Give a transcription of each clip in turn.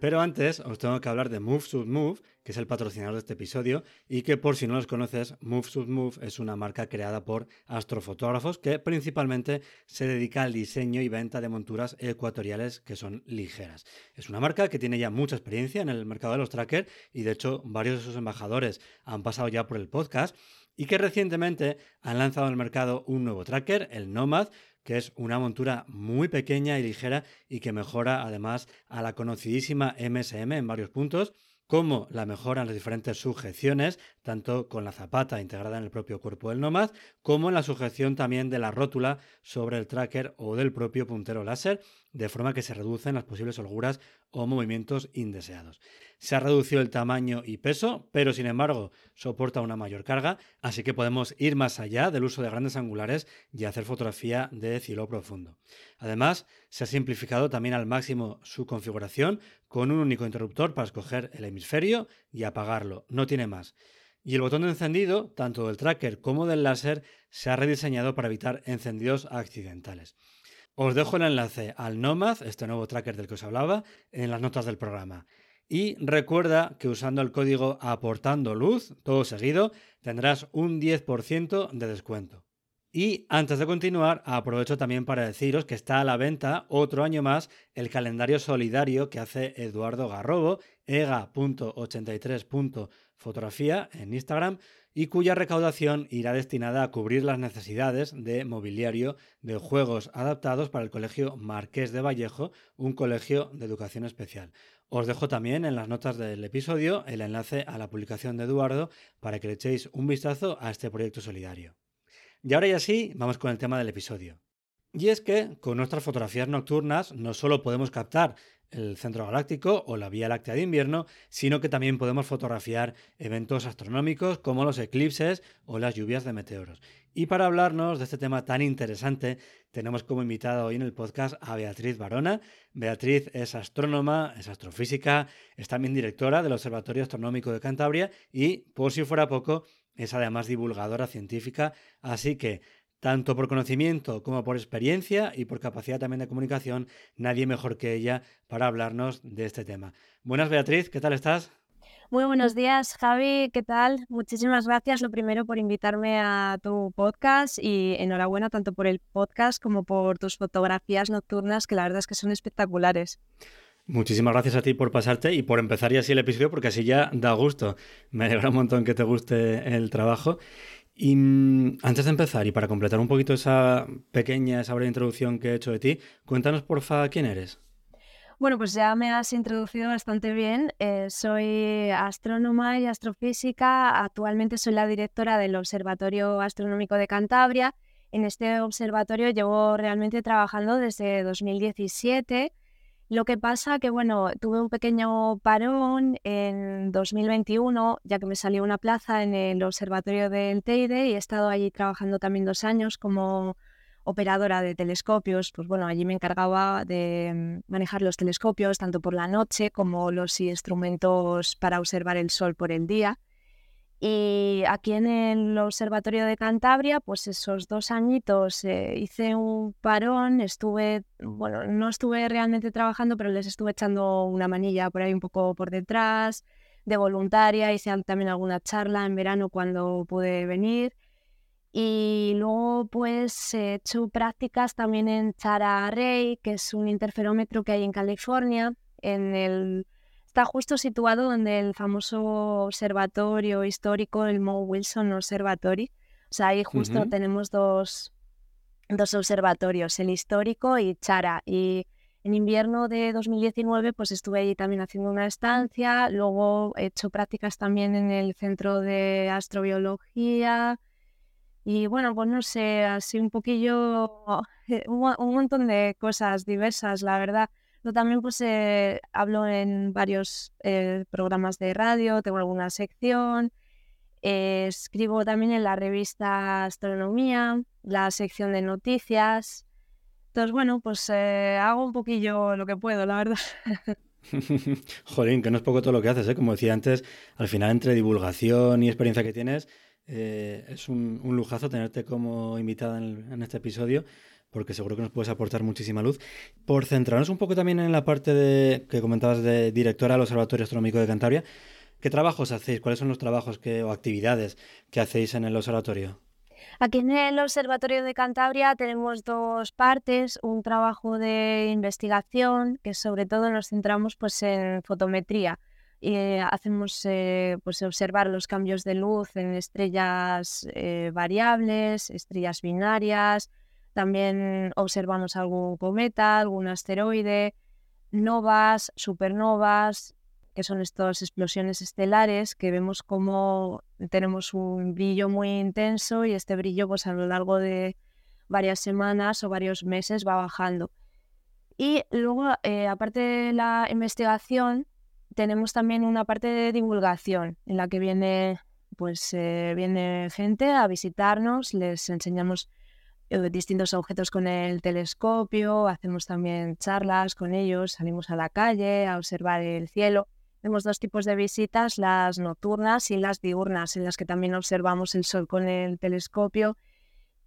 Pero antes os tengo que hablar de Move Should Move, que es el patrocinador de este episodio, y que por si no los conoces, Move Should Move es una marca creada por astrofotógrafos que principalmente se dedica al diseño y venta de monturas ecuatoriales que son ligeras. Es una marca que tiene ya mucha experiencia en el mercado de los trackers y de hecho varios de sus embajadores han pasado ya por el podcast y que recientemente han lanzado al mercado un nuevo tracker, el Nomad, que es una montura muy pequeña y ligera y que mejora además a la conocidísima MSM en varios puntos como la mejora en las diferentes sujeciones, tanto con la zapata integrada en el propio cuerpo del Nomad, como en la sujeción también de la rótula sobre el tracker o del propio puntero láser, de forma que se reducen las posibles holguras o movimientos indeseados. Se ha reducido el tamaño y peso, pero sin embargo soporta una mayor carga, así que podemos ir más allá del uso de grandes angulares y hacer fotografía de cielo profundo. Además, se ha simplificado también al máximo su configuración con un único interruptor para escoger el hemisferio y apagarlo, no tiene más. Y el botón de encendido, tanto del tracker como del láser, se ha rediseñado para evitar encendidos accidentales. Os dejo el enlace al Nomad, este nuevo tracker del que os hablaba, en las notas del programa. Y recuerda que usando el código aportando luz, todo seguido, tendrás un 10% de descuento. Y antes de continuar, aprovecho también para deciros que está a la venta otro año más el calendario solidario que hace Eduardo Garrobo, ega.83.fotografía en Instagram, y cuya recaudación irá destinada a cubrir las necesidades de mobiliario de juegos adaptados para el Colegio Marqués de Vallejo, un colegio de educación especial. Os dejo también en las notas del episodio el enlace a la publicación de Eduardo para que le echéis un vistazo a este proyecto solidario. Y ahora ya sí, vamos con el tema del episodio. Y es que con nuestras fotografías nocturnas no solo podemos captar el centro galáctico o la Vía Láctea de invierno, sino que también podemos fotografiar eventos astronómicos como los eclipses o las lluvias de meteoros. Y para hablarnos de este tema tan interesante, tenemos como invitada hoy en el podcast a Beatriz Barona. Beatriz es astrónoma, es astrofísica, es también directora del Observatorio Astronómico de Cantabria y, por si fuera poco, es además divulgadora científica, así que tanto por conocimiento como por experiencia y por capacidad también de comunicación, nadie mejor que ella para hablarnos de este tema. Buenas Beatriz, ¿qué tal estás? Muy buenos días, Javi, ¿qué tal? Muchísimas gracias, lo primero, por invitarme a tu podcast y enhorabuena tanto por el podcast como por tus fotografías nocturnas, que la verdad es que son espectaculares. Muchísimas gracias a ti por pasarte y por empezar ya así el episodio, porque así ya da gusto. Me alegra un montón que te guste el trabajo. Y mm, antes de empezar y para completar un poquito esa pequeña, esa breve introducción que he hecho de ti, cuéntanos porfa quién eres. Bueno, pues ya me has introducido bastante bien. Eh, soy astrónoma y astrofísica. Actualmente soy la directora del Observatorio Astronómico de Cantabria. En este observatorio llevo realmente trabajando desde 2017 lo que pasa que, bueno, tuve un pequeño parón en 2021, ya que me salió una plaza en el observatorio del Teide y he estado allí trabajando también dos años como operadora de telescopios. Pues bueno, allí me encargaba de mm, manejar los telescopios tanto por la noche como los instrumentos para observar el sol por el día. Y aquí en el Observatorio de Cantabria, pues esos dos añitos eh, hice un parón, estuve, bueno, no estuve realmente trabajando, pero les estuve echando una manilla por ahí un poco por detrás, de voluntaria, hice también alguna charla en verano cuando pude venir. Y luego pues he hecho prácticas también en Chara Array, que es un interferómetro que hay en California, en el está justo situado donde el famoso observatorio histórico, el Mo Wilson Observatory. O sea, ahí justo tenemos dos, dos observatorios, el histórico y Chara. Y en invierno de 2019 pues estuve allí también haciendo una estancia, luego he hecho prácticas también en el centro de astrobiología y bueno, pues no sé, así un poquillo, un, un montón de cosas diversas, la verdad. Yo también pues eh, hablo en varios eh, programas de radio, tengo alguna sección, eh, escribo también en la revista Astronomía, la sección de noticias. Entonces, bueno, pues hago un poquillo lo que puedo, la verdad. Jolín, que no es poco todo lo que haces, ¿eh? Como decía antes, al final entre divulgación y experiencia que tienes, es un, lujazo tenerte como invitada en este episodio porque seguro que nos puedes aportar muchísima luz. Por centrarnos un poco también en la parte de, que comentabas de directora del Observatorio Astronómico de Cantabria, ¿qué trabajos hacéis? ¿Cuáles son los trabajos que, o actividades que hacéis en el observatorio? Aquí en el Observatorio de Cantabria tenemos dos partes, un trabajo de investigación que sobre todo nos centramos pues en fotometría y eh, hacemos eh, pues observar los cambios de luz en estrellas eh, variables, estrellas binarias, también observamos algún cometa, algún asteroide, novas, supernovas, que son estas explosiones estelares que vemos como tenemos un brillo muy intenso y este brillo pues a lo largo de varias semanas o varios meses va bajando. Y luego, eh, aparte de la investigación, tenemos también una parte de divulgación en la que viene, pues, eh, viene gente a visitarnos, les enseñamos distintos objetos con el telescopio, hacemos también charlas con ellos, salimos a la calle a observar el cielo. Tenemos dos tipos de visitas, las nocturnas y las diurnas, en las que también observamos el sol con el telescopio.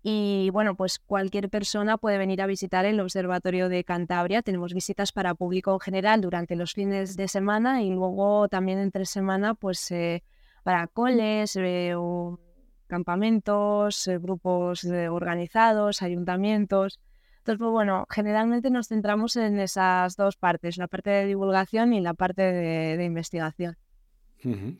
Y bueno, pues cualquier persona puede venir a visitar el Observatorio de Cantabria. Tenemos visitas para público en general durante los fines de semana y luego también entre semana, pues eh, para coles eh, o campamentos, eh, grupos organizados, ayuntamientos. Entonces, pues bueno, generalmente nos centramos en esas dos partes, la parte de divulgación y la parte de, investigación.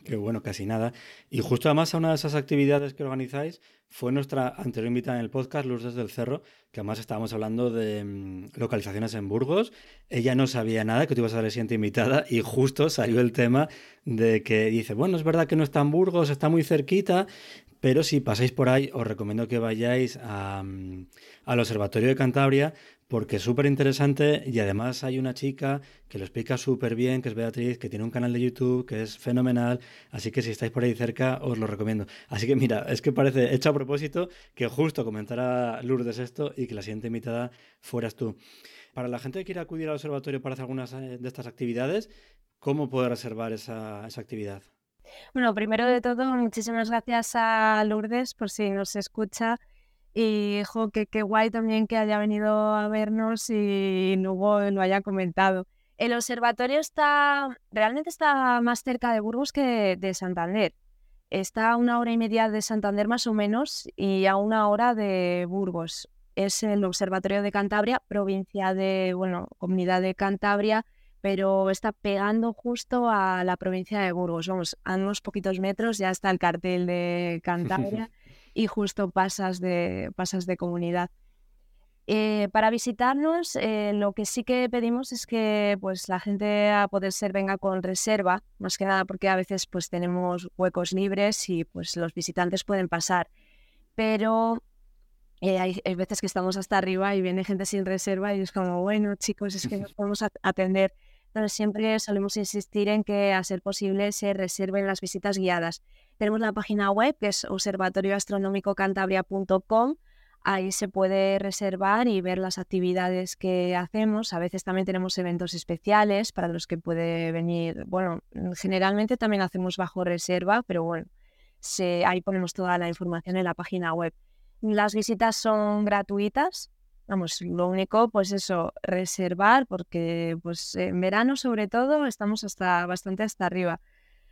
qué bueno, casi nada. Y justo además a una de esas actividades que organizáis fue nuestra anterior invitada en el podcast, Luz desde el Cerro, que además estábamos hablando de mm, localizaciones en Burgos. Ella no sabía nada, que tú ibas a ser la siguiente invitada, y justo salió el tema de que dice, bueno, es verdad que no está en Burgos, está muy cerquita, pero si pasáis por ahí, os recomiendo que vayáis mm, al Observatorio de Cantabria porque es súper interesante y además hay una chica que lo explica súper bien, que es Beatriz, que tiene un canal de YouTube que es fenomenal, así que si estáis por ahí cerca os lo recomiendo. Así que mira, es que parece hecho a propósito que justo comentara Lourdes esto y que la siguiente invitada fueras tú. Para la gente que quiere acudir al observatorio para hacer algunas eh, de estas actividades, ¿cómo puede reservar esa, esa actividad? Bueno, primero de todo, muchísimas gracias a Lourdes por si nos escucha. Y jo, que qué guay también que haya venido a vernos y luego lo haya comentado. El observatorio está, realmente está más cerca de Burgos que de Santander. Está a una hora y media de Santander más o menos y a una hora de Burgos. Es el Observatorio de Cantabria, provincia de, bueno, comunidad de Cantabria, pero está pegando justo a la provincia de Burgos. Vamos, a unos poquitos metros ya está el cartel de Cantabria y justo pasas de, pasas de comunidad. Eh, para visitarnos, eh, lo que sí que pedimos es que pues, la gente a poder ser venga con reserva, más que nada porque a veces pues, tenemos huecos libres y pues, los visitantes pueden pasar. Pero eh, hay, hay, veces que estamos hasta arriba y viene gente sin reserva y es como, bueno, chicos, es que nos podemos atender. Entonces siempre solemos insistir en que a ser posible se reserven las visitas guiadas. Tenemos la página web que es observatorioastronómicocantabria.com. Ahí se puede reservar y ver las actividades que hacemos. A veces también tenemos eventos especiales para los que puede venir. Bueno, generalmente también hacemos bajo reserva, pero bueno, ahí ponemos toda la información en la página web. Las visitas son gratuitas, Vamos, lo único, pues eso, reservar, porque pues en verano sobre todo estamos hasta bastante hasta arriba.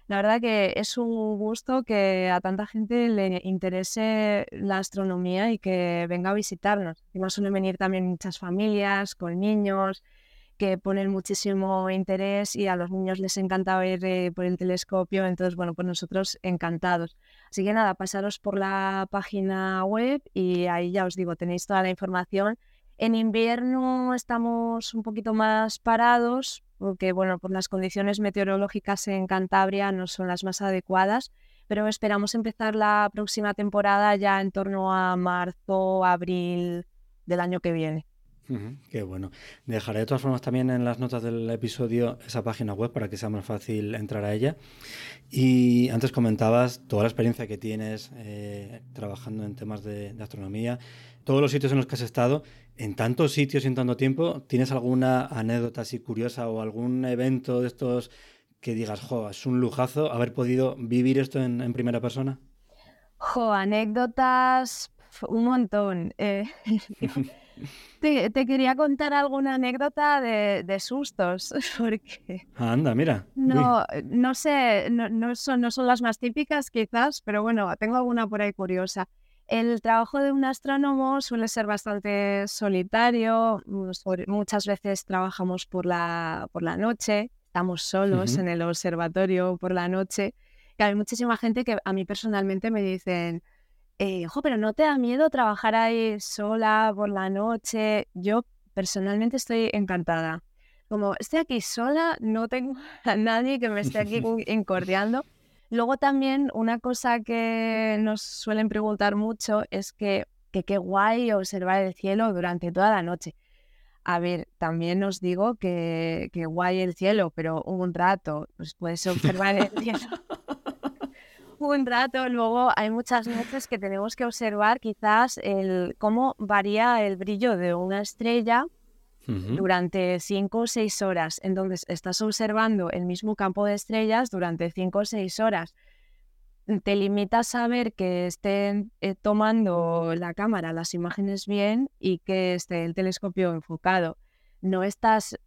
la verdad que es un gusto que a tanta gente le interese la astronomía y que venga a visitarnos. Encima suelen venir también muchas familias con niños que ponen muchísimo interés y a los niños les encanta ver eh, por el telescopio, entonces bueno, pues nosotros encantados. Así que nada, pasaros por la página web y ahí ya os digo, tenéis toda la información. En invierno estamos un poquito más parados porque bueno, por las condiciones meteorológicas en Cantabria no son las más adecuadas, pero esperamos empezar la próxima temporada ya en torno a marzo, abril del año que viene. Qué bueno. Dejaré de todas formas también en las notas del episodio esa página web para que sea más fácil entrar a ella. Y antes comentabas toda la experiencia que tienes eh, trabajando en temas de astronomía todos los sitios en los que has estado, en tantos sitios y en tanto tiempo, ¿tienes alguna anécdota así curiosa o algún evento de estos que digas, jo, es un lujazo haber podido vivir esto en, primera persona? Jo, anécdotas, un montón. Eh, te, quería contar alguna anécdota de, sustos, porque... Anda, mira. No, no sé, no, son, no son las más típicas quizás, pero bueno, tengo alguna por ahí curiosa. El trabajo de un astrónomo suele ser bastante solitario, muchas veces trabajamos por la, por la noche, estamos solos en el observatorio por la noche, que hay muchísima gente que a mí personalmente me dicen, eh, pero ¿no te da miedo trabajar ahí sola por la noche? Yo personalmente estoy encantada. Como estoy aquí sola, no tengo a nadie que me esté aquí incordiando. Luego también una cosa que nos suelen preguntar mucho es que, qué guay observar el cielo durante toda la noche. A ver, también os digo que, que guay el cielo, pero un rato, pues puedes observar el cielo. Un rato, luego hay muchas noches que tenemos que observar quizás el, cómo varía el brillo de una estrella durante cinco o seis horas. Entonces, estás observando el mismo campo de estrellas durante cinco o seis horas. Te limitas a ver que estén eh, tomando la cámara las imágenes bien y que esté el telescopio enfocado. No estás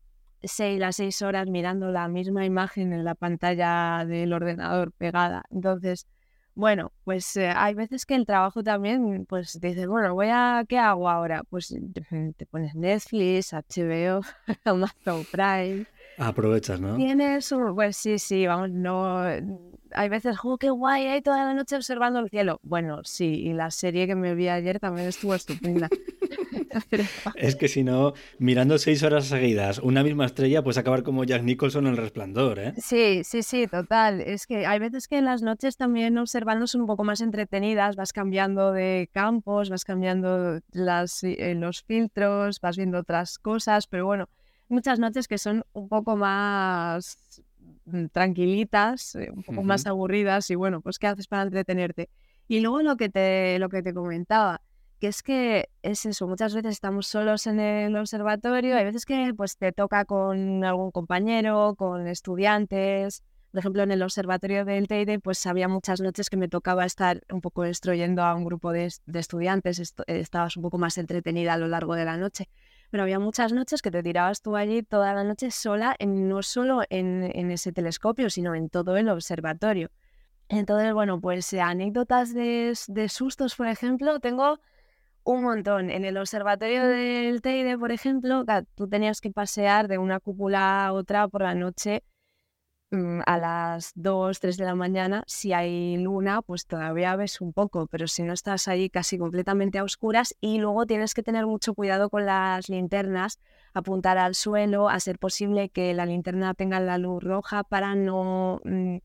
seis, las seis horas mirando la misma imagen en la pantalla del ordenador pegada. Entonces, bueno, pues eh, hay veces que el trabajo también, pues dices, bueno, voy a, ¿qué hago ahora? Pues te pones Netflix, HBO, Amazon Prime. Aprovechas, ¿no? Tienes un, pues sí, sí, vamos, no, hay veces, oh, qué guay, hay toda la noche observando el cielo. Bueno, sí, y la serie que me vi ayer también estuvo estupenda. es que si no, mirando seis horas seguidas una misma estrella, pues acabar como Jack Nicholson en el resplandor, ¿eh? Sí, sí, sí, total. Es que hay veces que en las noches también observando son un poco más entretenidas, vas cambiando de campos, vas cambiando las, eh, los filtros, vas viendo otras cosas, pero bueno, muchas noches que son un poco más mm, tranquilitas, eh, un poco más aburridas y bueno, pues ¿qué haces para entretenerte? Y luego lo que te, lo que te comentaba, que es que es eso, muchas veces estamos solos en el observatorio, hay veces que pues te toca con algún compañero, con estudiantes, por ejemplo en el observatorio del Teide pues había muchas noches que me tocaba estar un poco instruyendo a un grupo de, estudiantes, estabas un poco más entretenida a lo largo de la noche, pero había muchas noches que te tirabas tú allí toda la noche sola, en, no solo en, en ese telescopio, sino en todo el observatorio. Entonces, bueno, pues anécdotas de, de sustos, por ejemplo, tengo un montón. En el observatorio del Teide, por ejemplo, tú tenías que pasear de una cúpula a otra por la noche a las 2, 3 de la mañana. Si hay luna, pues todavía ves un poco, pero si no estás ahí casi completamente a oscuras y luego tienes que tener mucho cuidado con las linternas, apuntar al suelo, a ser posible que la linterna tenga la luz roja para no... Mm,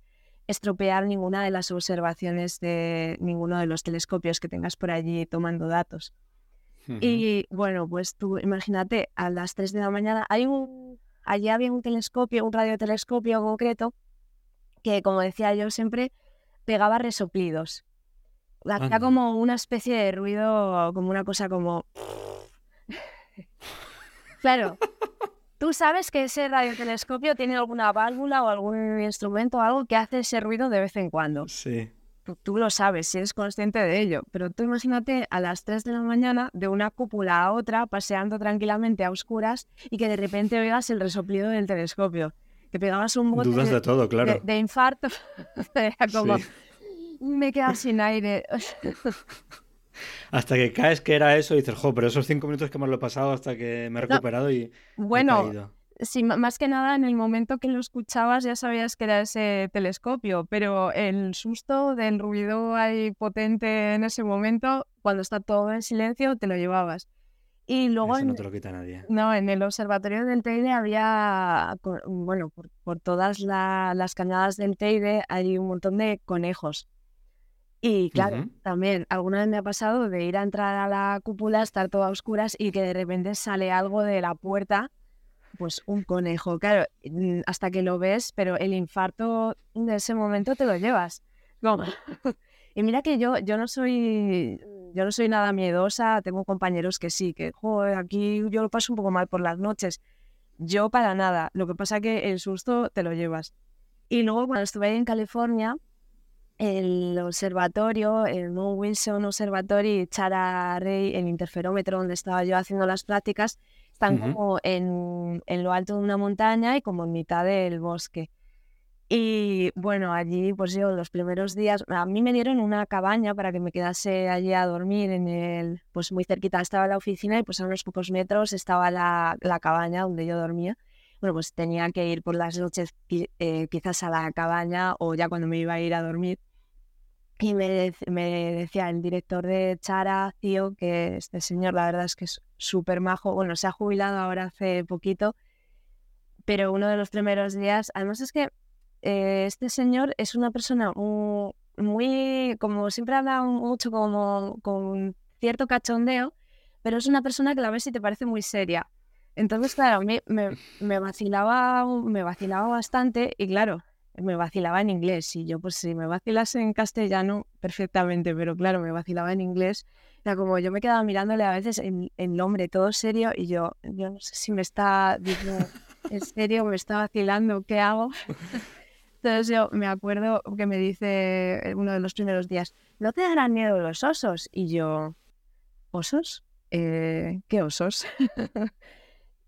estropear ninguna de las observaciones de ninguno de los telescopios que tengas por allí tomando datos. Y bueno, pues tú imagínate, a las 3 de la mañana hay un, allí había un telescopio, un radiotelescopio concreto, que como decía yo siempre, pegaba resoplidos. Hacía como una especie de ruido, como una cosa como... claro, Tú sabes que ese radiotelescopio tiene alguna válvula o algún instrumento o algo que hace ese ruido de vez en cuando. Sí. Tú, lo sabes, si eres consciente de ello. Pero tú imagínate a las 3 de la mañana de una cúpula a otra, paseando tranquilamente a oscuras y que de repente oigas el resoplido del telescopio. te pegabas un bote Dudas de, todo, claro. de, infarto. Como, me quedaba sin aire. hasta que caes que era eso y dices, jo, pero esos cinco minutos que me lo he pasado hasta que me he recuperado y. Bueno, sí, más que nada en el momento que lo escuchabas ya sabías que era ese telescopio, pero el susto del ruido ahí potente en ese momento, cuando está todo en silencio, te lo llevabas. Y luego Eso no te lo quita nadie. No, en el observatorio del Teide había, bueno, por, todas las cañadas del Teide hay un montón de conejos. Y claro, también alguna vez me ha pasado de ir a entrar a la cúpula, estar toda a oscuras y que de repente sale algo de la puerta, pues un conejo. Claro, mm, hasta que lo ves, pero el infarto de ese momento te lo llevas. y mira que yo, yo no soy yo no soy nada miedosa, tengo compañeros que sí, que joder, aquí yo lo paso un poco mal por las noches. Yo para nada, lo que pasa que el susto te lo llevas. Y luego cuando estuve ahí en California, el observatorio, el Mount Wilson Observatory, Chara Rey, el interferómetro donde estaba yo haciendo las prácticas, están como en, en, lo alto de una montaña y como en mitad del bosque. Y bueno, allí pues yo los primeros días, a mí me dieron una cabaña para que me quedase allí a dormir en el, pues muy cerquita. Estaba la oficina y pues a unos pocos metros estaba la, la cabaña donde yo dormía. Bueno, pues tenía que ir por las noches eh, quizás a la cabaña o ya cuando me iba a ir a dormir, y me, decía el director de Chara, Tío, que este señor la verdad es que es súper majo. Bueno, se ha jubilado ahora hace poquito, pero uno de los primeros días, además es que eh, este señor es una persona muy, como siempre habla mucho como con cierto cachondeo, pero es una persona que la ves y te parece muy seria. Entonces, claro, me, me, me, vacilaba, me vacilaba bastante y claro, me vacilaba en inglés. Y yo, pues si me vacilas en castellano, perfectamente, pero claro, me vacilaba en inglés. Era como yo me quedaba mirándole a veces en el nombre todo serio y yo, yo no sé si me está diciendo en serio, me está vacilando, ¿qué hago? Entonces yo me acuerdo que me dice uno de los primeros días, ¿no te darán miedo los osos? Y yo, ¿osos? Eh, ¿Qué osos?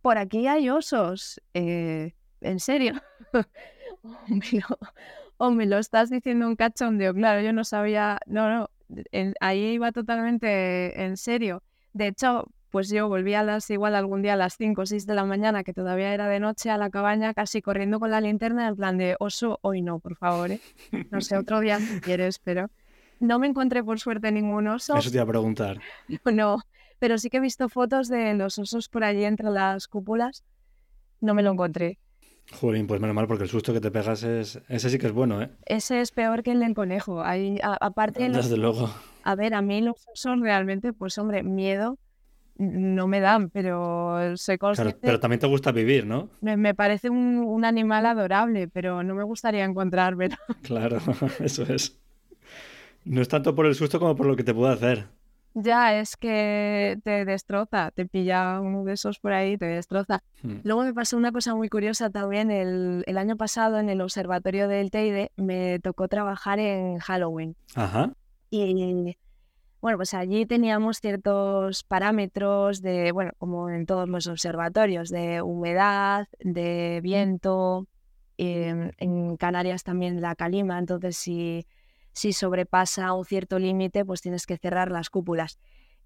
Por aquí hay osos. Eh, ¿En serio? o me, lo, estás diciendo un cachondeo. Claro, yo no sabía, no, no, ahí iba totalmente en serio. De hecho, pues yo volví a las, igual algún día a las 5 o 6 de la mañana, que todavía era de noche, a la cabaña, casi corriendo con la linterna, en plan de oso, hoy no, por favor, ¿eh? No sé, otro día si quieres, pero no me encontré por suerte ningún oso. Eso te iba a preguntar. No, pero sí que he visto fotos de los osos por allí entre las cúpulas. No me lo encontré. Jolín, pues menos mal, porque el susto que te pegas es. Ese sí que es bueno, ¿eh? Ese es peor que el del conejo. Hay, aparte. Desde luego. A ver, a mí los son realmente, pues hombre, miedo no me dan, pero soy consciente. pero también te gusta vivir, ¿no? Me, parece un, un, animal adorable, pero no me gustaría encontrarme. Claro, eso es. No es tanto por el susto como por lo que te puede hacer. Ya, es que te destroza, te pilla uno de esos por ahí, te destroza. Hmm. Luego me pasó una cosa muy curiosa también. El, el, año pasado en el observatorio del Teide me tocó trabajar en Halloween. Ajá. Y bueno, pues allí teníamos ciertos parámetros de, bueno, como en todos los observatorios, de humedad, de mm. viento. Em, en Canarias también la calima, entonces si si sobrepasa un cierto límite, pues tienes que cerrar las cúpulas.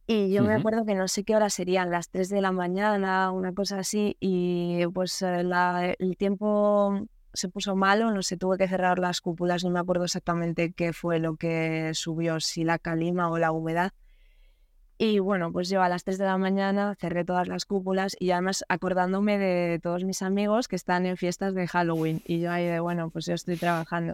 Y yo me acuerdo que no sé qué hora serían, las 3 de la mañana, una cosa así, y pues eh, el tiempo se puso malo, no sé, tuve que cerrar las cúpulas, no me acuerdo exactamente qué fue lo que subió, si la calima o la humedad. Y bueno, pues yo a las 3 de la mañana cerré todas las cúpulas y además acordándome de todos mis amigos que están en fiestas de Halloween. Y yo ahí de, bueno, pues yo estoy trabajando.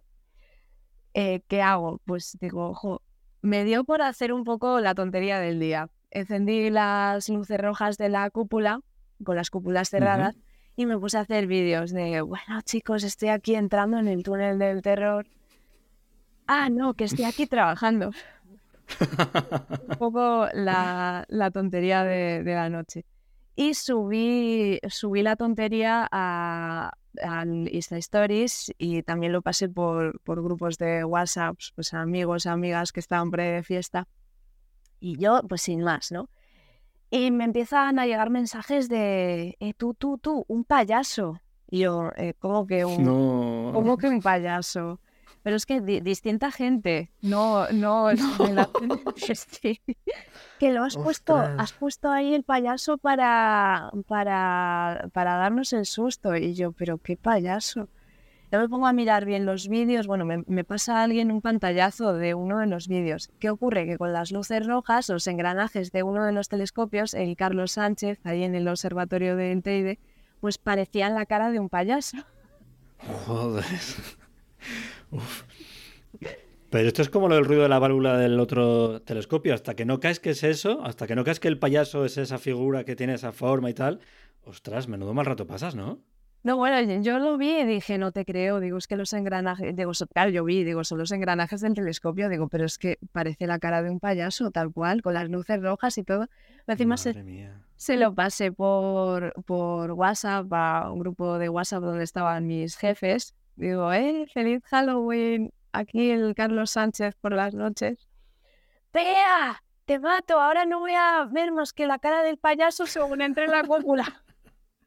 Eh, ¿qué hago? Pues digo, ojo, me dio por hacer un poco la tontería del día. Encendí las luces rojas de la cúpula, con las cúpulas cerradas, y me puse a hacer vídeos de, bueno chicos, estoy aquí entrando en el túnel del terror. Ah, no, que estoy aquí trabajando. un poco la, tontería de, de, la noche. Y subí, subí la tontería a, al Insta Stories y también lo pasé por, por grupos de WhatsApp, pues amigos, amigas que estaban pre de fiesta. Y yo, pues sin más, ¿no? Y me empiezan a llegar mensajes de, eh, tú, tú, tú, un payaso. Y yo, eh, ¿cómo que un, ¿cómo que un payaso? Pero es que distinta gente, no, no, no que lo has puesto, has puesto ahí el payaso para, para, para darnos el susto. Y yo, pero qué payaso. Yo me pongo a mirar bien los vídeos, bueno, me, me, pasa alguien un pantallazo de uno de los vídeos. ¿Qué ocurre? Que con las luces rojas, los engranajes de uno de los telescopios, el Carlos Sánchez, ahí en el observatorio del Teide, pues parecían la cara de un payaso. Joder. Pero esto es como lo del ruido de la válvula del otro telescopio. Hasta que no caes que es eso, hasta que no caes que el payaso es esa figura que tiene esa forma y tal, ostras, menudo mal rato pasas, ¿no? No, bueno, yo lo vi y dije, no te creo, digo, es que los engranajes, digo, claro, yo vi, digo, son los engranajes del telescopio, digo, pero es que parece la cara de un payaso, tal cual, con las luces rojas y todo. Encima se, se, lo pasé por, por WhatsApp a un grupo de WhatsApp donde estaban mis jefes Digo, eh, feliz Halloween. Aquí el Carlos Sánchez por las noches. ¡Tea! ¡Te mato! Ahora no voy a ver más que la cara del payaso según entre en la cúpula.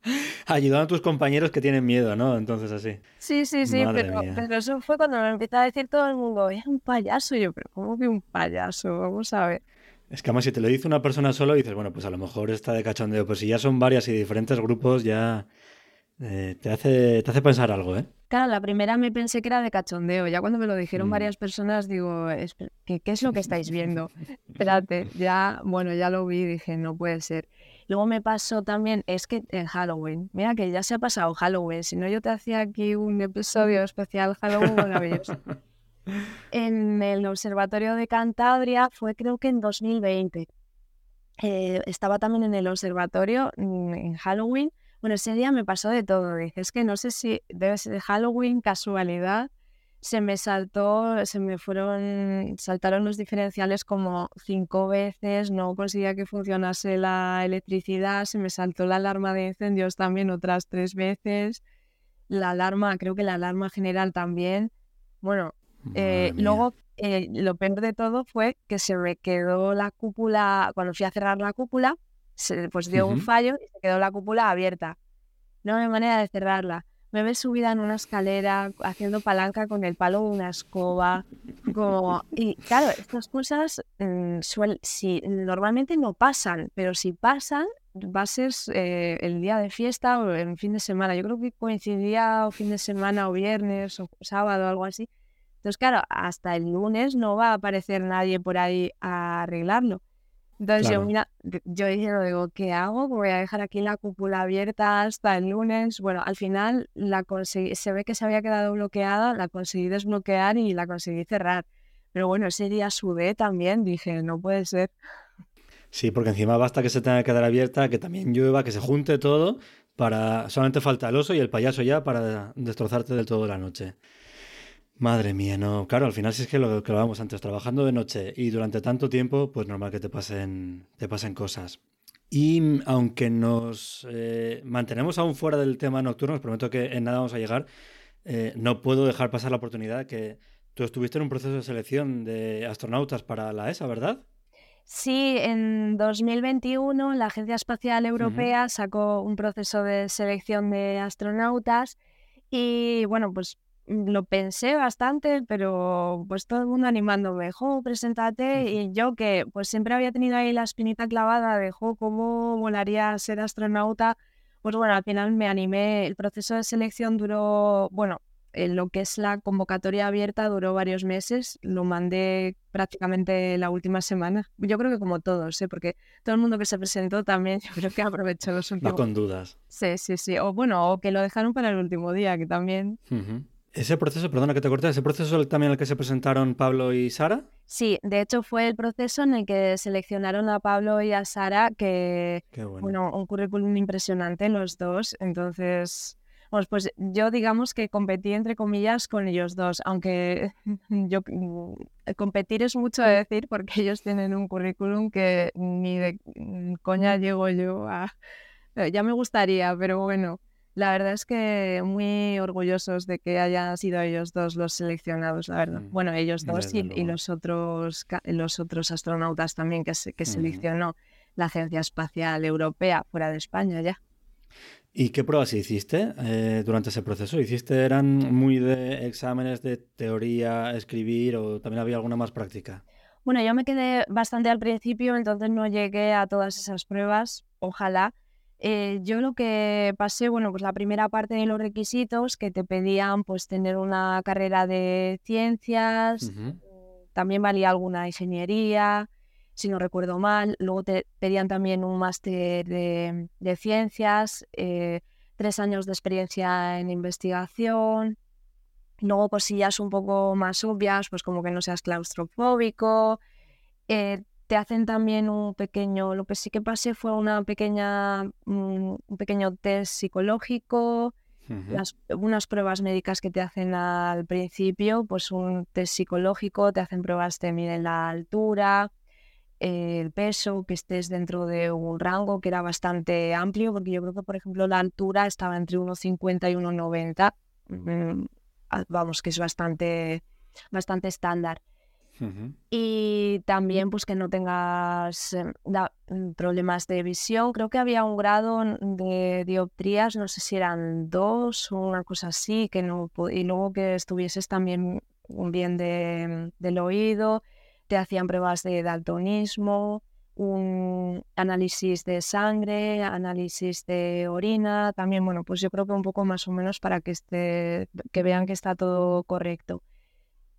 Ayudando a tus compañeros que tienen miedo, ¿no? Entonces así. Sí, sí, sí, pero, pero, eso fue cuando me empezó a decir todo el mundo, es un payaso. yo, pero ¿cómo que un payaso? Vamos a ver. Es que además si te lo dice una persona solo, dices, bueno, pues a lo mejor está de cachondeo. Pues si ya son varias y diferentes grupos, ya eh, te, hace, te hace pensar algo, ¿eh? Claro, la primera me pensé que era de cachondeo. Ya cuando me lo dijeron mm. varias personas, digo, ¿qué, ¿qué es lo que estáis viendo? Espérate, ya, bueno, ya lo vi y dije, no puede ser. Luego me pasó también, es que en Halloween, mira que ya se ha pasado Halloween, si no yo te hacía aquí un episodio especial Halloween maravilloso. en el Observatorio de Cantabria fue creo que en 2020. Eh, estaba también en el observatorio mm, en Halloween bueno, ese día me pasó de todo. Dije, es que no sé si debe ser Halloween, casualidad. Se me saltó, se me fueron, saltaron los diferenciales como cinco veces, no conseguía que funcionase la electricidad, se me saltó la alarma de incendios también otras tres veces, la alarma, creo que la alarma general también. Bueno, eh, luego eh, lo peor de todo fue que se me quedó la cúpula, cuando fui a cerrar la cúpula, se, pues dio un fallo y se quedó la cúpula abierta. No hay manera de cerrarla. Me ves subida en una escalera haciendo palanca con el palo de una escoba. Como... Y claro, estas cosas mm, si, normalmente no pasan, pero si pasan, va a ser eh, el día de fiesta o en fin de semana. Yo creo que coincidía o fin de semana o viernes o sábado o algo así. Entonces, claro, hasta el lunes no va a aparecer nadie por ahí a arreglarlo. Entonces yo, mira, yo dije, digo, ¿qué hago? Voy a dejar aquí la cúpula abierta hasta el lunes. Bueno, al final la conseguí, se ve que se había quedado bloqueada, la conseguí desbloquear y la conseguí cerrar. Pero bueno, ese día sudé también, dije, no puede ser. Sí, porque encima basta que se tenga que quedar abierta, que también llueva, que se junte todo, para solamente falta el oso y el payaso ya para destrozarte del todo la noche. Madre mía, no. Claro, al final si es que lo que hablábamos antes, trabajando de noche y durante tanto tiempo, pues normal que te pasen, te pasen cosas. Y aunque nos eh, mantenemos aún fuera del tema nocturno, os prometo que en nada vamos a llegar, eh, no puedo dejar pasar la oportunidad que tú estuviste en un proceso de selección de astronautas para la ESA, ¿verdad? Sí, en 2021 la Agencia Espacial Europea sacó un proceso de selección de astronautas y bueno, pues Mm, lo pensé bastante, pero pues todo el mundo animándome, jo, preséntate, y yo que pues siempre había tenido ahí la espinita clavada de, jo, cómo molaría ser astronauta, pues bueno, al final me animé, el proceso de selección duró, bueno, en lo que es la convocatoria abierta duró varios meses, lo mandé prácticamente la última semana, yo creo que como todos, ¿eh? porque todo el mundo que se presentó también, yo creo que aprovechó los últimos... No con dudas. Sí, sí, sí, o bueno, o que lo dejaron para el último día, que también... Ese proceso, perdona que te corté, ¿ese proceso también el que se presentaron Pablo y Sara? Sí, de hecho fue el proceso en el que seleccionaron a Pablo y a Sara, que, bueno. un currículum impresionante los dos, entonces, pues, pues yo digamos que competí entre comillas con ellos dos, aunque yo competir es mucho de decir porque ellos tienen un currículum que ni de coña llego yo a... Ya me gustaría, pero bueno. La verdad es que muy orgullosos de que hayan sido ellos dos los seleccionados, la verdad. Mm, bueno, ellos dos y, los otros los otros astronautas también que, que seleccionó la Agencia Espacial Europea fuera de España ya. ¿Y qué pruebas hiciste eh, durante ese proceso? ¿Hiciste, eran muy de exámenes de teoría, escribir o también había alguna más práctica? Bueno, yo me quedé bastante al principio, entonces no llegué a todas esas pruebas, ojalá. Eh, yo lo que pasé, bueno, pues la primera parte de los requisitos que te pedían, pues tener una carrera de ciencias, también valía alguna ingeniería, si no recuerdo mal. Luego te pedían también un máster de, ciencias, eh, tres años de experiencia en investigación. Luego cosillas un poco más obvias, pues como que no seas claustrofóbico. Eh, te hacen también un pequeño, lo que sí que pasé fue una pequeña, mm, un pequeño test psicológico, las, unas pruebas médicas que te hacen al principio, pues un test psicológico, te hacen pruebas, te miden la altura, el peso, que estés dentro de un rango que era bastante amplio, porque yo creo que, por ejemplo, la altura estaba entre 1,50 y 1,90. Mm, vamos, que es bastante, bastante estándar. Y también pues que no tengas em, mm, problemas de visión. Creo que había un grado de dioptrías, no sé si eran dos o una cosa así, que no y luego que estuvieses también bien de, del oído te hacían pruebas de daltonismo, un análisis de sangre, análisis de orina, también, bueno, pues yo creo que un poco más o menos para que, esté, que vean que está todo correcto.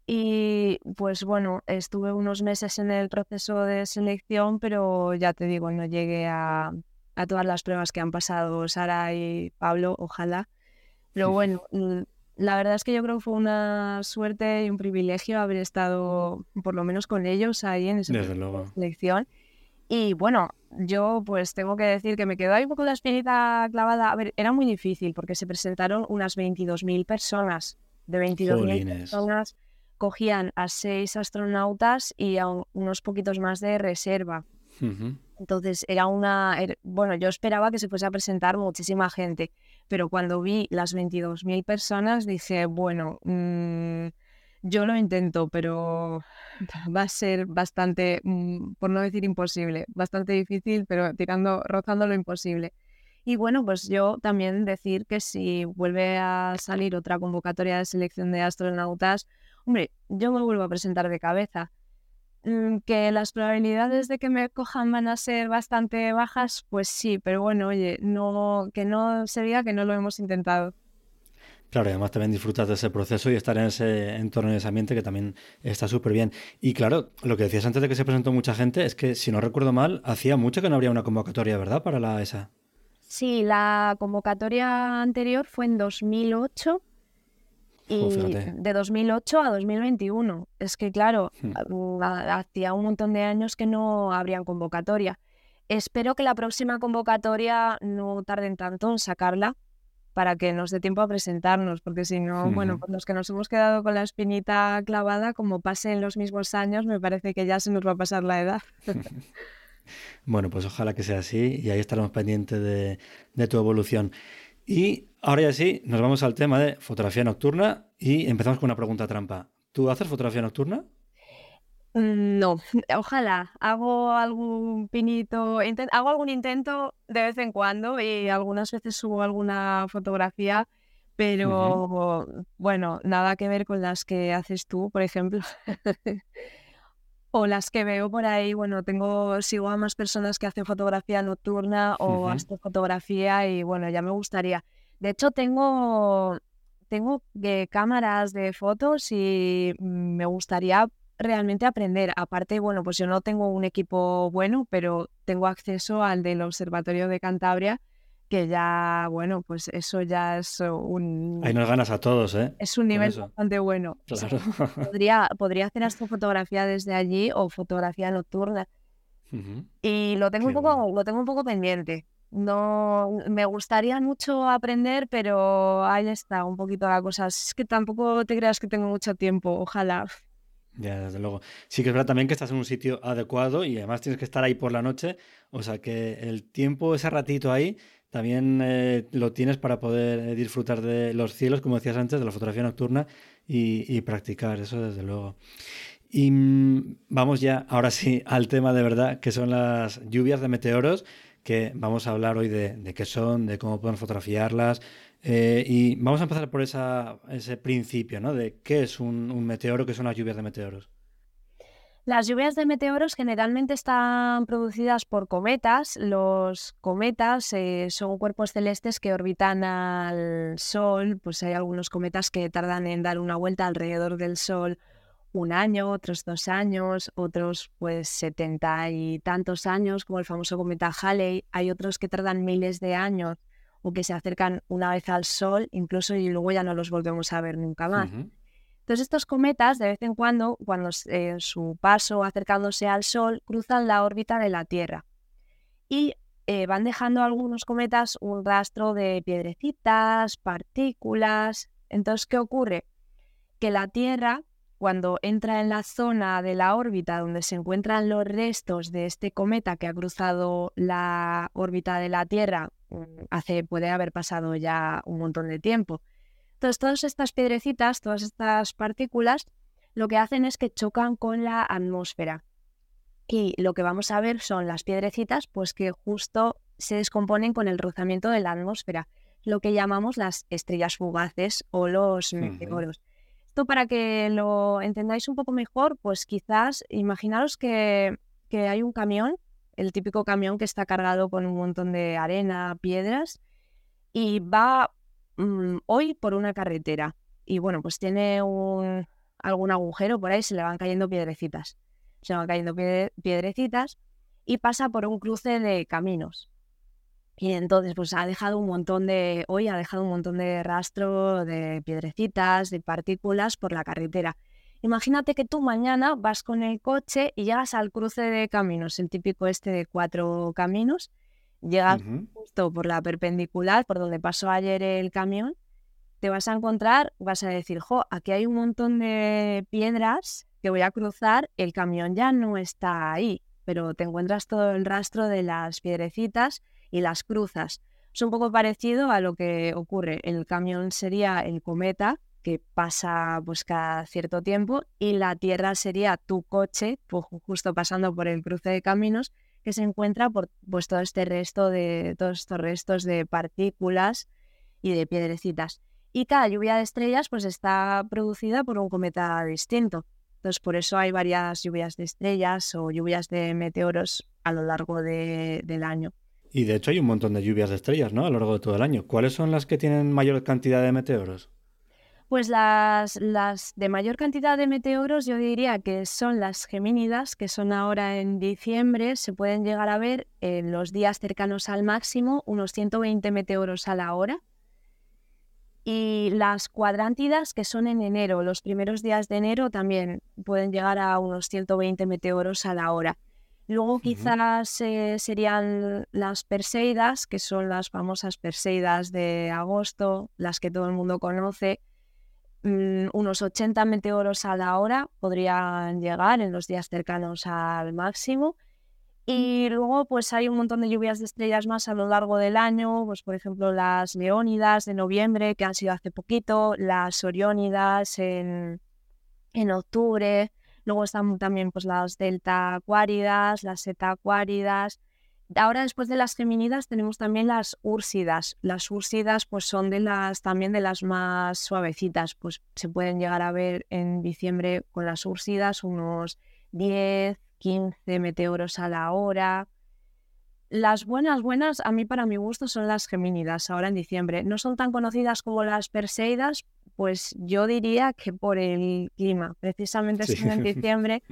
Y pues bueno, estuve unos meses en el proceso de selección, pero ya te digo, no llegué a, a todas las pruebas que han pasado Sara y Pablo, ojalá. Pero bueno, la verdad es que yo creo que fue una suerte y un privilegio haber estado por lo menos con ellos ahí en esa selección. Y bueno, yo pues tengo que decir que me quedó ahí un poco la espinita clavada. A ver, era muy difícil porque se presentaron unas 22.000 personas. De 22.000 personas cogían a seis astronautas y a unos poquitos más de reserva. Entonces era una, bueno, yo esperaba que se fuese a presentar muchísima gente, pero cuando vi las 22.000 personas dije, bueno, mm, yo lo intento, pero va a ser bastante, mm, por no decir imposible, bastante difícil, pero tirando, rozando lo imposible. Y bueno, pues yo también decir que si vuelve a salir otra convocatoria de selección de astronautas, hombre, yo me vuelvo a presentar de cabeza Mm, que las probabilidades de que me cojan van a ser bastante bajas, pues sí, pero bueno, oye, no, que no se diga que no lo hemos intentado. Claro, y además también disfrutas de ese proceso y estar en ese entorno, en ese ambiente que también está súper bien. Y claro, lo que decías antes de que se presentó mucha gente es que, si no recuerdo mal, hacía mucho que no habría una convocatoria, ¿verdad? Para la ESA. Sí, la convocatoria anterior fue en 2008 y de 2008 a 2021. Es que, claro, hmm. hacía un montón de años que no habrían convocatoria. Espero que la próxima convocatoria no tarden tanto en sacarla para que nos dé tiempo a presentarnos, porque si no, bueno, pues los que nos hemos quedado con la espinita clavada, como pasen los mismos años, me parece que ya se nos va a pasar la edad. bueno, pues ojalá que sea así y ahí estaremos pendientes de, de tu evolución. Y ahora ya sí, nos vamos al tema de fotografía nocturna y empezamos con una pregunta trampa. ¿Tú haces fotografía nocturna? Mm, no, ojalá. Hago algún pinito, hago algún intento de vez en cuando y algunas veces subo alguna fotografía, pero bueno, nada que ver con las que haces tú, por ejemplo. o las que veo por ahí, bueno, tengo, sigo a más personas que hacen fotografía nocturna o uh fotografía y bueno, ya me gustaría. De hecho, tengo, tengo eh, cámaras de fotos y me gustaría realmente aprender. Aparte, bueno, pues yo no tengo un equipo bueno, pero tengo acceso al del Observatorio de Cantabria que ya, bueno, pues eso ya es un... Ahí nos ganas a todos, ¿eh? Es un nivel bastante bueno. Claro. podría, podría hacer fotografía desde allí o fotografía nocturna. Y lo tengo, un poco, lo tengo un poco pendiente. No, me gustaría mucho aprender, pero ahí está un poquito la cosa. Es que tampoco te creas que tengo mucho tiempo, ojalá. Ya, desde luego. Sí que es verdad también que estás en un sitio adecuado y además tienes que estar ahí por la noche. O sea que el tiempo, ese ratito ahí, también eh, lo tienes para poder disfrutar de los cielos, como decías antes, de la fotografía nocturna y, practicar, eso desde luego. Y mm, vamos ya, ahora sí, al tema de verdad, que son las lluvias de meteoros, que vamos a hablar hoy de, qué son, de cómo podemos fotografiarlas. Eh, y vamos a empezar por ese principio, ¿no? De qué es un, un meteoro, qué son las lluvias de meteoros. Las lluvias de meteoros generalmente están producidas por cometas. Los cometas eh, son cuerpos celestes que orbitan al Sol. Pues hay algunos cometas que tardan en dar una vuelta alrededor del Sol un año, otros dos años, otros pues setenta y tantos años, como el famoso cometa Halley. Hay otros que tardan miles de años o que se acercan una vez al Sol, incluso y luego ya no los volvemos a ver nunca más. Entonces estos cometas de vez en cuando, cuando en su paso acercándose al Sol, cruzan la órbita de la Tierra y eh, van dejando algunos cometas un rastro de piedrecitas, partículas. Entonces, ¿qué ocurre? Que la Tierra, cuando entra en la zona de la órbita donde se encuentran los restos de este cometa que ha cruzado la órbita de la Tierra, mm, hace, puede haber pasado ya un montón de tiempo, entonces, todas estas piedrecitas, todas estas partículas, lo que hacen es que chocan con la atmósfera. Y lo que vamos a ver son las piedrecitas, pues que justo se descomponen con el rozamiento de la atmósfera, lo que llamamos las estrellas fugaces o los meteoros. Para que lo entendáis un poco mejor, pues quizás imaginaros que, que hay un camión, el típico camión que está cargado con un montón de arena, piedras, y va Mm, hoy por una carretera y bueno, pues tiene un, algún agujero por ahí, se le van cayendo piedrecitas. Se van cayendo piedrecitas y pasa por un cruce de caminos. Y entonces, pues ha dejado un montón de, hoy ha dejado un montón de rastro de piedrecitas, de partículas por la carretera. Imagínate que tú mañana vas con el coche y llegas al cruce de caminos, el típico este de cuatro caminos, llegas justo por la perpendicular, por donde pasó ayer el camión, te vas a encontrar, vas a decir, jo, aquí hay un montón de piedras que voy a cruzar, el camión ya no está ahí, pero te encuentras todo el rastro de las piedrecitas y las cruzas. Es un poco parecido a lo que ocurre. El camión sería el cometa, que pasa pues cada cierto tiempo, y la Tierra sería tu coche, pues, justo pasando por el cruce de caminos, que se encuentra por pues, todo este resto de, todos estos restos de partículas y de piedrecitas. Y cada lluvia de estrellas pues está producida por un cometa distinto. Entonces por eso hay varias lluvias de estrellas o lluvias de meteoros a lo largo del año. Y de hecho hay un montón de lluvias de estrellas, ¿no? A lo largo de todo el año. ¿Cuáles son las que tienen mayor cantidad de meteoros? Pues las, las de mayor cantidad de meteoros yo diría que son las gemínidas, que son ahora en diciembre, se pueden llegar a ver en los días cercanos al máximo, unos 120 meteoros a la hora. Y las cuadrántidas, que son en enero, los primeros días de enero también pueden llegar a unos 120 meteoros a la hora. Luego quizás eh, serían las Perseidas, que son las famosas Perseidas de agosto, las que todo el mundo conoce, Mm, unos 80 meteoros a la hora podrían llegar en los días cercanos al máximo. Y luego pues hay un montón de lluvias de estrellas más a lo largo del año, pues por ejemplo las Leónidas de noviembre que han sido hace poquito, las Oriónidas en, en octubre, luego están también pues las Delta Acuáridas, las Zeta Acuáridas, Ahora después de las geminidas tenemos también las úrsidas. Las úrsidas pues son de las también de las más suavecitas, pues se pueden llegar a ver en diciembre con las úrsidas unos 10, 15 meteoros a la hora. Las buenas buenas a mí para mi gusto son las geminidas ahora en diciembre. No son tan conocidas como las perseidas, pues yo diría que por el clima. Precisamente son en diciembre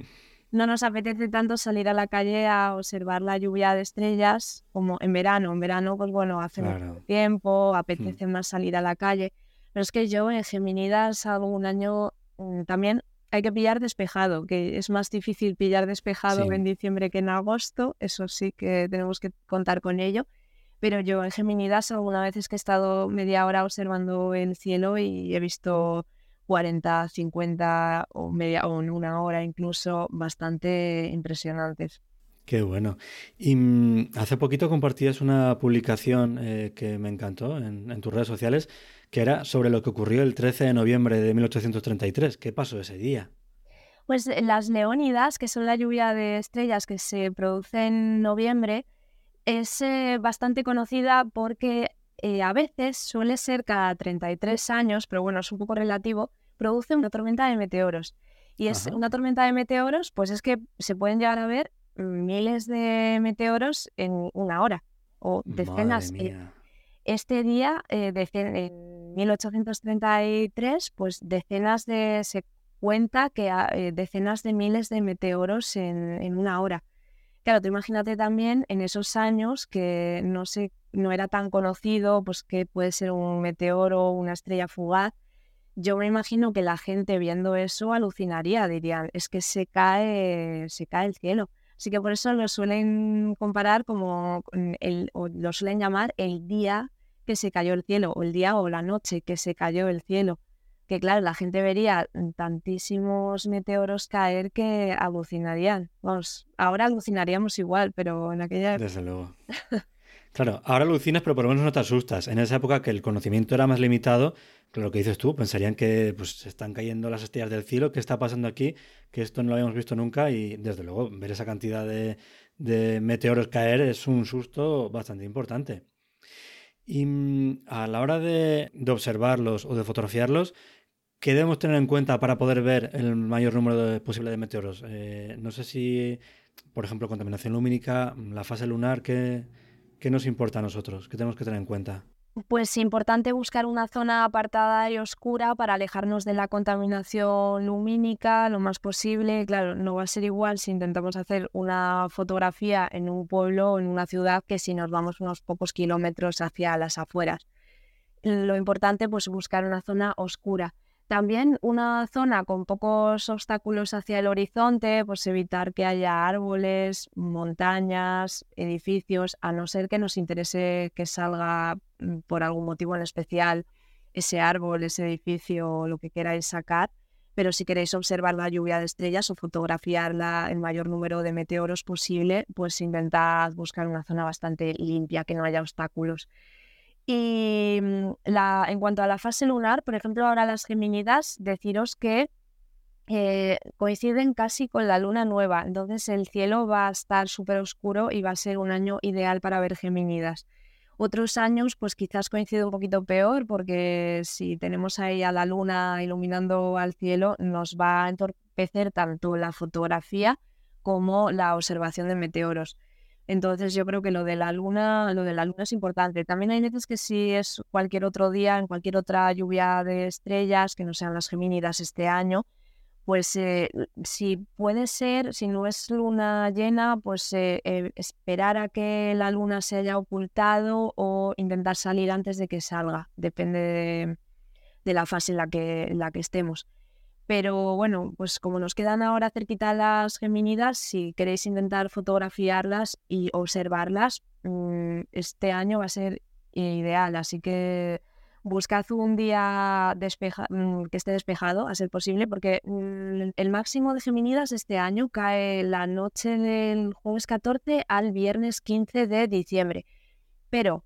no nos apetece tanto salir a la calle a observar la lluvia de estrellas como en verano. En verano, pues bueno, hace mucho tiempo, hmm. apetece más salir a la calle. Pero es que yo en Geminidas algún año mm, también hay que pillar despejado, que es más difícil pillar despejado en diciembre que en agosto, eso sí que tenemos que contar con ello. Pero yo en Geminidas alguna vez es que he estado media hora observando el cielo y he visto 40, 50 o media o en una hora incluso bastante impresionantes. Qué bueno. Y mm, hace poquito compartías una publicación eh, que me encantó en, tus redes sociales, que era sobre lo que ocurrió el 13 de noviembre de 1833. ¿Qué pasó ese día? Pues eh, las leónidas, que son la lluvia de estrellas que se produce en noviembre, es eh, bastante conocida porque eh, a veces suele ser cada 33 años, pero bueno, es un poco relativo, produce una tormenta de meteoros. Y es una tormenta de meteoros, pues es que se pueden llegar a ver miles de meteoros en una hora o decenas. Este día, eh, en 1833, pues decenas de, se cuenta que eh, decenas de miles de meteoros en, una hora. Claro, tú imagínate también en esos años que no, se, no era tan conocido, pues que puede ser un meteoro una estrella fugaz. Yo me imagino que la gente viendo eso alucinaría, dirían, es que se cae, se cae el cielo. Así que por eso lo suelen comparar como el, o lo suelen llamar el día que se cayó el cielo, o el día o la noche que se cayó el cielo. Que claro, la gente vería tantísimos meteoros caer que alucinarían. Vamos, ahora alucinaríamos igual, pero en aquella Desde luego. Claro, ahora alucinas, pero por lo menos no te asustas. En esa época que el conocimiento era más limitado, lo que dices tú, pensarían que pues, se están cayendo las estrellas del cielo, ¿qué está pasando aquí? Que esto no lo habíamos visto nunca y desde luego ver esa cantidad de, de meteoros caer es un susto bastante importante. Y mm, a la hora de, observarlos o de fotografiarlos, ¿qué debemos tener en cuenta para poder ver el mayor número posible de meteoros? Eh, no sé si, por ejemplo, contaminación lumínica, la fase lunar, ¿qué, ¿qué nos importa a nosotros? ¿Qué tenemos que tener en cuenta? Pues importante buscar una zona apartada y oscura para alejarnos de la contaminación lumínica lo más posible. Claro, no va a ser igual si intentamos hacer una fotografía en un pueblo o en una ciudad que si nos vamos unos pocos kilómetros hacia las afueras. Lo importante pues buscar una zona oscura. También una zona con pocos obstáculos hacia el horizonte, pues evitar que haya árboles, montañas, edificios, a no ser que nos interese que salga mm, por algún motivo en especial ese árbol, ese edificio o lo que queráis sacar. Pero si queréis observar la lluvia de estrellas o fotografiarla el mayor número de meteoros posible, pues intentad buscar una zona bastante limpia, que no haya obstáculos. Y mm, la, en cuanto a la fase lunar, por ejemplo, ahora las geminidas, deciros que eh, coinciden casi con la luna nueva, entonces el cielo va a estar súper oscuro y va a ser un año ideal para ver geminidas. Otros años, pues quizás coincide un poquito peor, porque si tenemos ahí a la luna iluminando al cielo, nos va a entorpecer tanto la fotografía como la observación de meteoros. Entonces yo creo que lo de la luna, lo de la luna es importante. También hay veces que si es cualquier otro día, en cualquier otra lluvia de estrellas, que no sean las gemínidas este año, pues eh, si puede ser, si no es luna llena, pues eh, eh, esperar a que la luna se haya ocultado o intentar salir antes de que salga, depende de, de la fase en la que, en la que estemos. Pero bueno, pues como nos quedan ahora cerquita las geminidas, si queréis intentar fotografiarlas y observarlas, mm, este año va a ser ideal. Así que buscad un día mm, que esté despejado, a ser posible, porque mm, el máximo de geminidas este año cae la noche del jueves 14 al viernes 15 de diciembre. Pero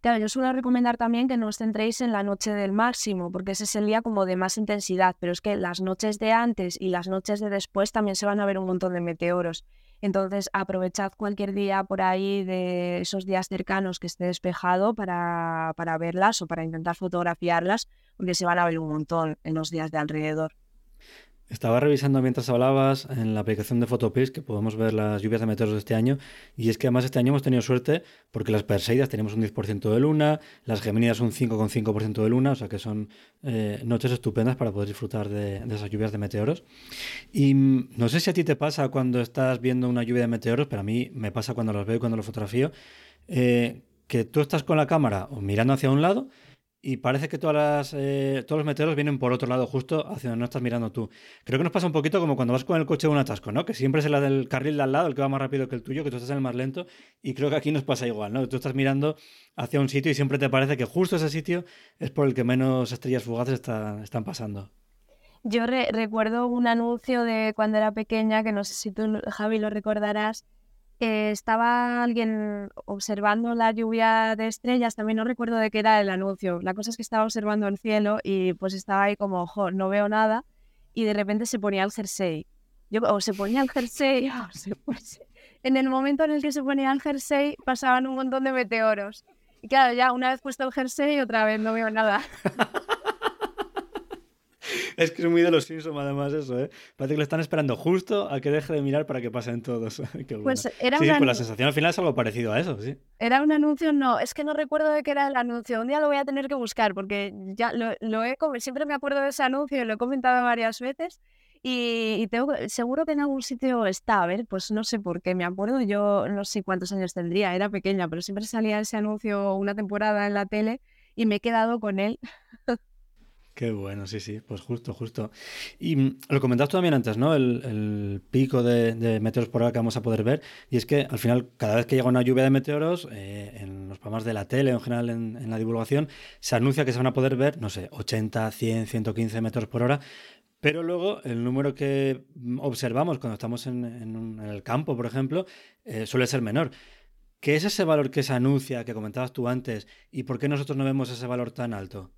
Claro, yo suelo recomendar también que no os centréis en la noche del máximo, porque ese es el día como de más intensidad, pero es que las noches de antes y las noches de después también se van a ver un montón de meteoros. Entonces, aprovechad cualquier día por ahí de esos días cercanos que esté despejado para, para verlas o para intentar fotografiarlas, porque se van a ver un montón en los días de alrededor. Estaba revisando mientras hablabas en la aplicación de Photopills que podemos ver las lluvias de meteoros de este año y es que además este año hemos tenido suerte porque las Perseidas tenemos un 10% de luna, las Geminidas un 5,5% de luna, o sea que son eh, noches estupendas para poder disfrutar de, esas lluvias de meteoros. Y mm, no sé si a ti te pasa cuando estás viendo una lluvia de meteoros, pero a mí me pasa cuando los veo y cuando los fotografío, eh, que tú estás con la cámara o mirando hacia un lado y parece que todas eh, todos los meteoros vienen por otro lado, justo hacia donde no estás mirando tú. Creo que nos pasa un poquito como cuando vas con el coche de un atasco, ¿no? Que siempre es el del carril de al lado, el que va más rápido que el tuyo, que tú estás en el más lento. Y creo que aquí nos pasa igual, ¿no? Tú estás mirando hacia un sitio y siempre te parece que justo ese sitio es por el que menos estrellas fugaces están pasando. Yo recuerdo un anuncio de cuando era pequeña, que no sé si tú, Javi, lo recordarás, estaba alguien observando la lluvia de estrellas, también no recuerdo de qué era el anuncio. La cosa es que estaba observando el cielo y pues estaba ahí como, ojo, no veo nada, y de repente se ponía el jersey. Yo, o se ponía el jersey, en el momento en el que se ponía el jersey pasaban un montón de meteoros. Y claro, ya una vez puesto el jersey, otra vez no veo nada. Es que es muy de los Simpsons, además, eso, ¿eh? Parece que le están esperando justo a que deje de mirar para que pasen todos. Pues era sí, pues la sensación al final es algo parecido a eso, sí. Era un anuncio, no, es que no recuerdo de qué era el anuncio. Un día lo voy a tener que buscar porque ya lo, lo he siempre me acuerdo de ese anuncio y lo he comentado varias veces. Y, tengo, seguro que en algún sitio está, a ver, pues no sé por qué, me acuerdo, yo no sé cuántos años tendría, era pequeña, pero siempre salía ese anuncio una temporada en la tele y me he quedado con él. Qué bueno, sí, sí, pues justo, justo. Y mm, lo comentabas tú también antes, ¿no? El, pico de, meteoros por hora que vamos a poder ver. Y es que al final, cada vez que llega una lluvia de meteoros, eh, en los programas de la tele, en general en, en, la divulgación, se anuncia que se van a poder ver, no sé, 80, 100, 115 metros por hora. Pero luego el número que mm, observamos cuando estamos en, el campo, por ejemplo, eh, suele ser menor. ¿Qué es ese valor que se anuncia, que comentabas tú antes, y por qué nosotros no vemos ese valor tan alto?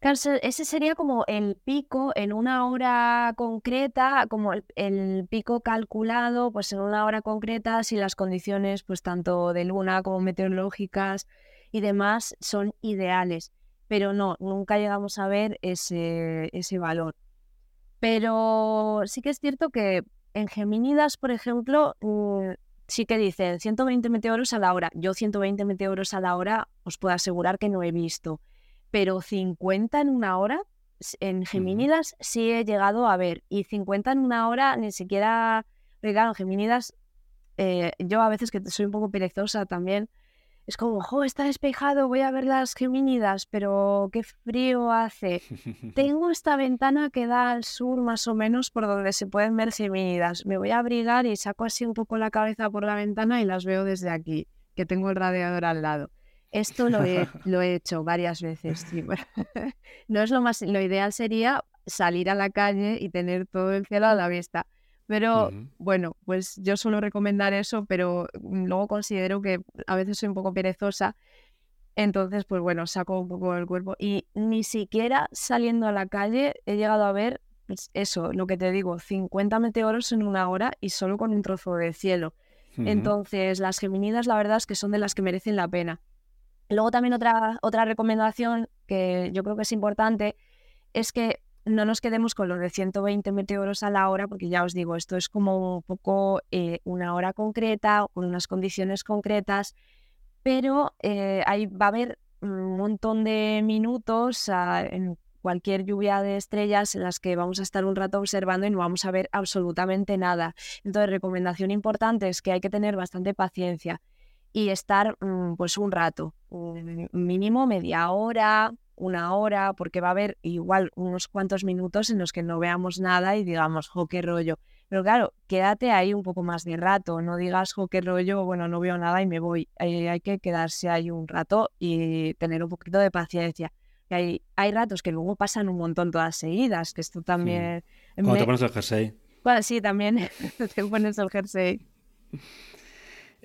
Ese sería como el pico en una hora concreta, como el, pico calculado, pues en una hora concreta, si las condiciones, pues tanto de luna como meteorológicas y demás, son ideales. Pero no, nunca llegamos a ver ese, ese valor. Pero sí que es cierto que en Gemínidas, por ejemplo, mm, sí que dicen 120 meteoros a la hora. Yo 120 meteoros a la hora os puedo asegurar que no he visto. Pero 50 en una hora, en Gemínidas sí he llegado a ver. Y 50 en una hora ni siquiera... Claro, en Gemínidas, eh, yo a veces que soy un poco perezosa también, es como, jo, está despejado, voy a ver las Gemínidas, pero qué frío hace. Tengo esta ventana que da al sur más o menos por donde se pueden ver Gemínidas. Me voy a abrigar y saco así un poco la cabeza por la ventana y las veo desde aquí, que tengo el radiador al lado. Esto lo he, lo he hecho varias veces. no es lo más, lo ideal sería salir a la calle y tener todo el cielo a la vista. Pero bueno, pues yo suelo recomendar eso, pero luego considero que a veces soy un poco perezosa. Entonces, pues bueno, saco un poco el cuerpo. Y ni siquiera saliendo a la calle he llegado a ver pues eso, lo que te digo, 50 meteoros en una hora y solo con un trozo de cielo. Entonces, las geminidas, la verdad es que son de las que merecen la pena. Luego también otra, otra recomendación que yo creo que es importante es que no nos quedemos con los de 120 meteoros a la hora, porque ya os digo, esto es como un poco eh, una hora concreta, con unas condiciones concretas, pero eh, ahí va a haber un montón de minutos en cualquier lluvia de estrellas en las que vamos a estar un rato observando y no vamos a ver absolutamente nada. Entonces, recomendación importante es que hay que tener bastante paciencia y estar mm, pues un rato, mínimo media hora, una hora, porque va a haber igual unos cuantos minutos en los que no veamos nada y digamos, jo, qué rollo. Pero claro, quédate ahí un poco más de rato, no digas, jo, qué rollo, bueno, no veo nada y me voy. hay que quedarse ahí un rato y tener un poquito de paciencia. hay, hay ratos que luego pasan un montón todas seguidas, que esto también... Cuando te pones el jersey. Bueno, sí, también te pones el jersey.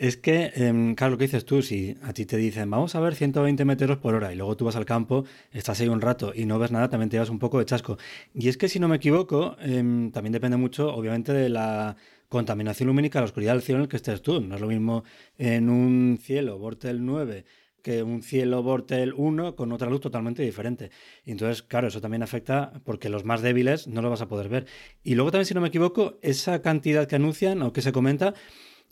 Es que, em, claro, lo que dices tú, si a ti te dicen, vamos a ver 120 metros por hora y luego tú vas al campo, estás ahí un rato y no ves nada, también te llevas un poco de chasco. Y es que si no me equivoco, em, también depende mucho, obviamente, de la contaminación lumínica, la oscuridad del cielo en el que estés tú. No es lo mismo en un cielo Bortel 9 que un cielo Bortel 1 con otra luz totalmente diferente. Y entonces, claro, eso también afecta porque los más débiles no lo vas a poder ver. Y luego también, si no me equivoco, esa cantidad que anuncian o que se comenta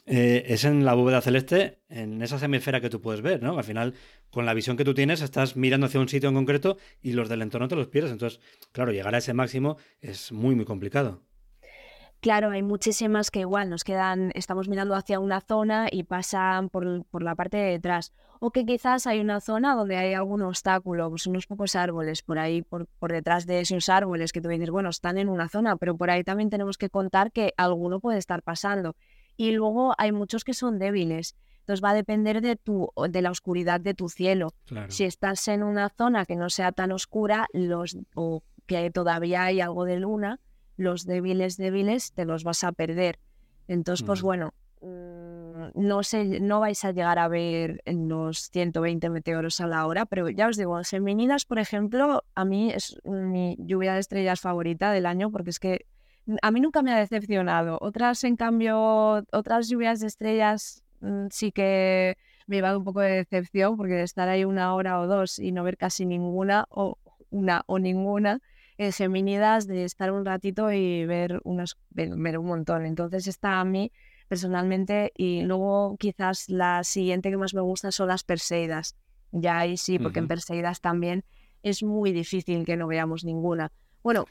eh, es en la bóveda celeste, en esa hemisfera que tú puedes ver, ¿no? Al final, con la visión que tú tienes, estás mirando hacia un sitio en concreto y los del entorno te los pierdes. Entonces, claro, llegar a ese máximo es muy, muy complicado. Claro, hay muchísimas que igual nos quedan, estamos mirando hacia una zona y pasan por, la parte de detrás. O que quizás hay una zona donde hay algún obstáculo, pues unos pocos árboles por ahí, por, por detrás de esos árboles que tú dices, bueno, están en una zona, pero por ahí también tenemos que contar que alguno puede estar pasando y luego hay muchos que son débiles. Entonces va a depender de, tu, de la oscuridad de tu cielo. Si estás en una zona que no sea tan oscura los, o que todavía hay algo de luna, los débiles débiles te los vas a perder. Entonces, pues bueno, mm, no sé, no vais a llegar a ver en los 120 meteoros a la hora, pero ya os digo, Seminidas, por ejemplo, a mí es mi lluvia de estrellas favorita del año porque es que a mí nunca me ha decepcionado. Otras, en cambio, otras lluvias de estrellas mm, sí que me llevado un poco de decepción porque estar ahí una hora o dos y no ver casi ninguna o una o ninguna eh, Geminidas de estar un ratito y ver, unas, ver, un montón. Entonces está a mí personalmente y luego quizás la siguiente que más me gusta son las Perseidas. Ya ahí sí, porque en Perseidas también es muy difícil que no veamos ninguna. Bueno,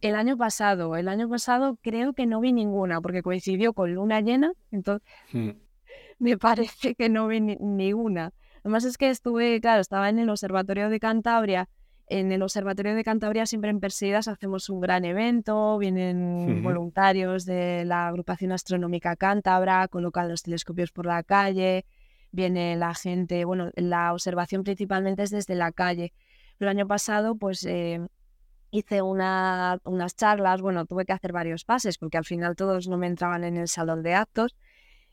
el año pasado, el año pasado creo que no vi ninguna porque coincidió con luna llena, entonces mm me parece que no vi ni, una. Además es que estuve, claro, estaba en el Observatorio de Cantabria. En el Observatorio de Cantabria siempre en Perseidas hacemos un gran evento, vienen voluntarios de la agrupación astronómica cántabra, colocan los telescopios por la calle, viene la gente, bueno, la observación principalmente es desde la calle. El año pasado, pues eh, hice una, unas charlas, bueno, tuve que hacer varios pases porque al final todos no me entraban en el salón de actos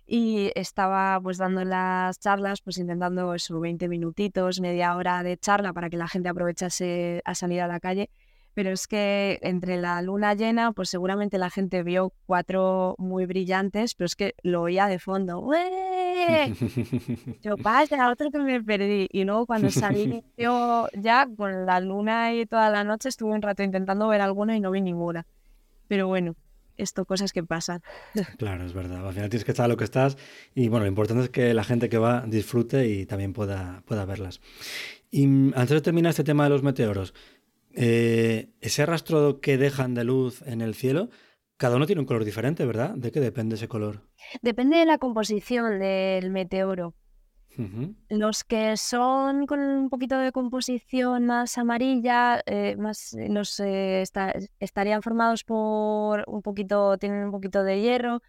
y estaba pues dando las charlas, pues intentando eso, 20 minutitos, media hora de charla para que la gente aprovechase a salir a la calle. Pero es que entre la luna llena, pues seguramente la gente vio cuatro muy brillantes, pero es que lo oía de fondo. ¡Ué! Yo, vaya, otro que me perdí. Y luego cuando salí yo ya con la luna y toda la noche estuve un rato intentando ver alguna y no vi ninguna. Pero bueno, esto, cosas que pasan. Claro, es verdad. Al final tienes que estar a lo que estás y bueno, lo importante es que la gente que va disfrute y también pueda, pueda verlas. Y mm, antes de terminar este tema de los meteoros, eh, ese rastro que dejan de luz en el cielo, cada uno tiene un color diferente, ¿verdad? ¿De qué depende ese color? Depende de la composición del meteoro. Los que son con un poquito de composición más amarilla, eh, más los eh, estarían formados por un poquito, tienen un poquito de hierro.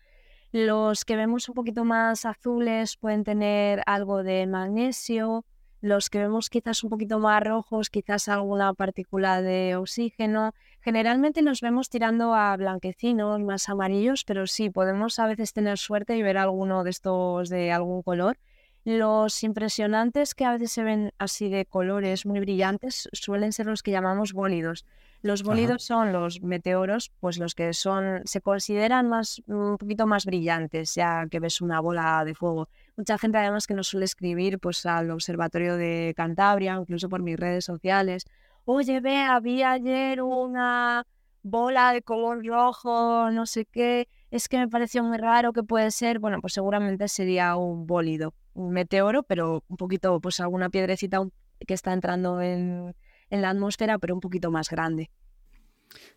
Los que vemos un poquito más azules pueden tener algo de magnesio. Los que vemos quizás un poquito más rojos, quizás alguna partícula de oxígeno. Generalmente nos vemos tirando a blanquecinos, más amarillos, pero sí, podemos a veces tener suerte y ver alguno de estos de algún color. Los impresionantes que a veces se ven así de colores muy brillantes suelen ser los que llamamos bólidos. Los bólidos son los meteoros, pues los que son, se consideran más, un poquito más brillantes, ya que ves una bola de fuego. Mucha gente además que nos suele escribir pues al Observatorio de Cantabria, incluso por mis redes sociales. Oye, ve, había ayer una bola de color rojo, no sé qué, es que me pareció muy raro que puede ser. Bueno, pues seguramente sería un bólido un meteoro, pero un poquito, pues alguna piedrecita que está entrando en, la atmósfera, pero un poquito más grande.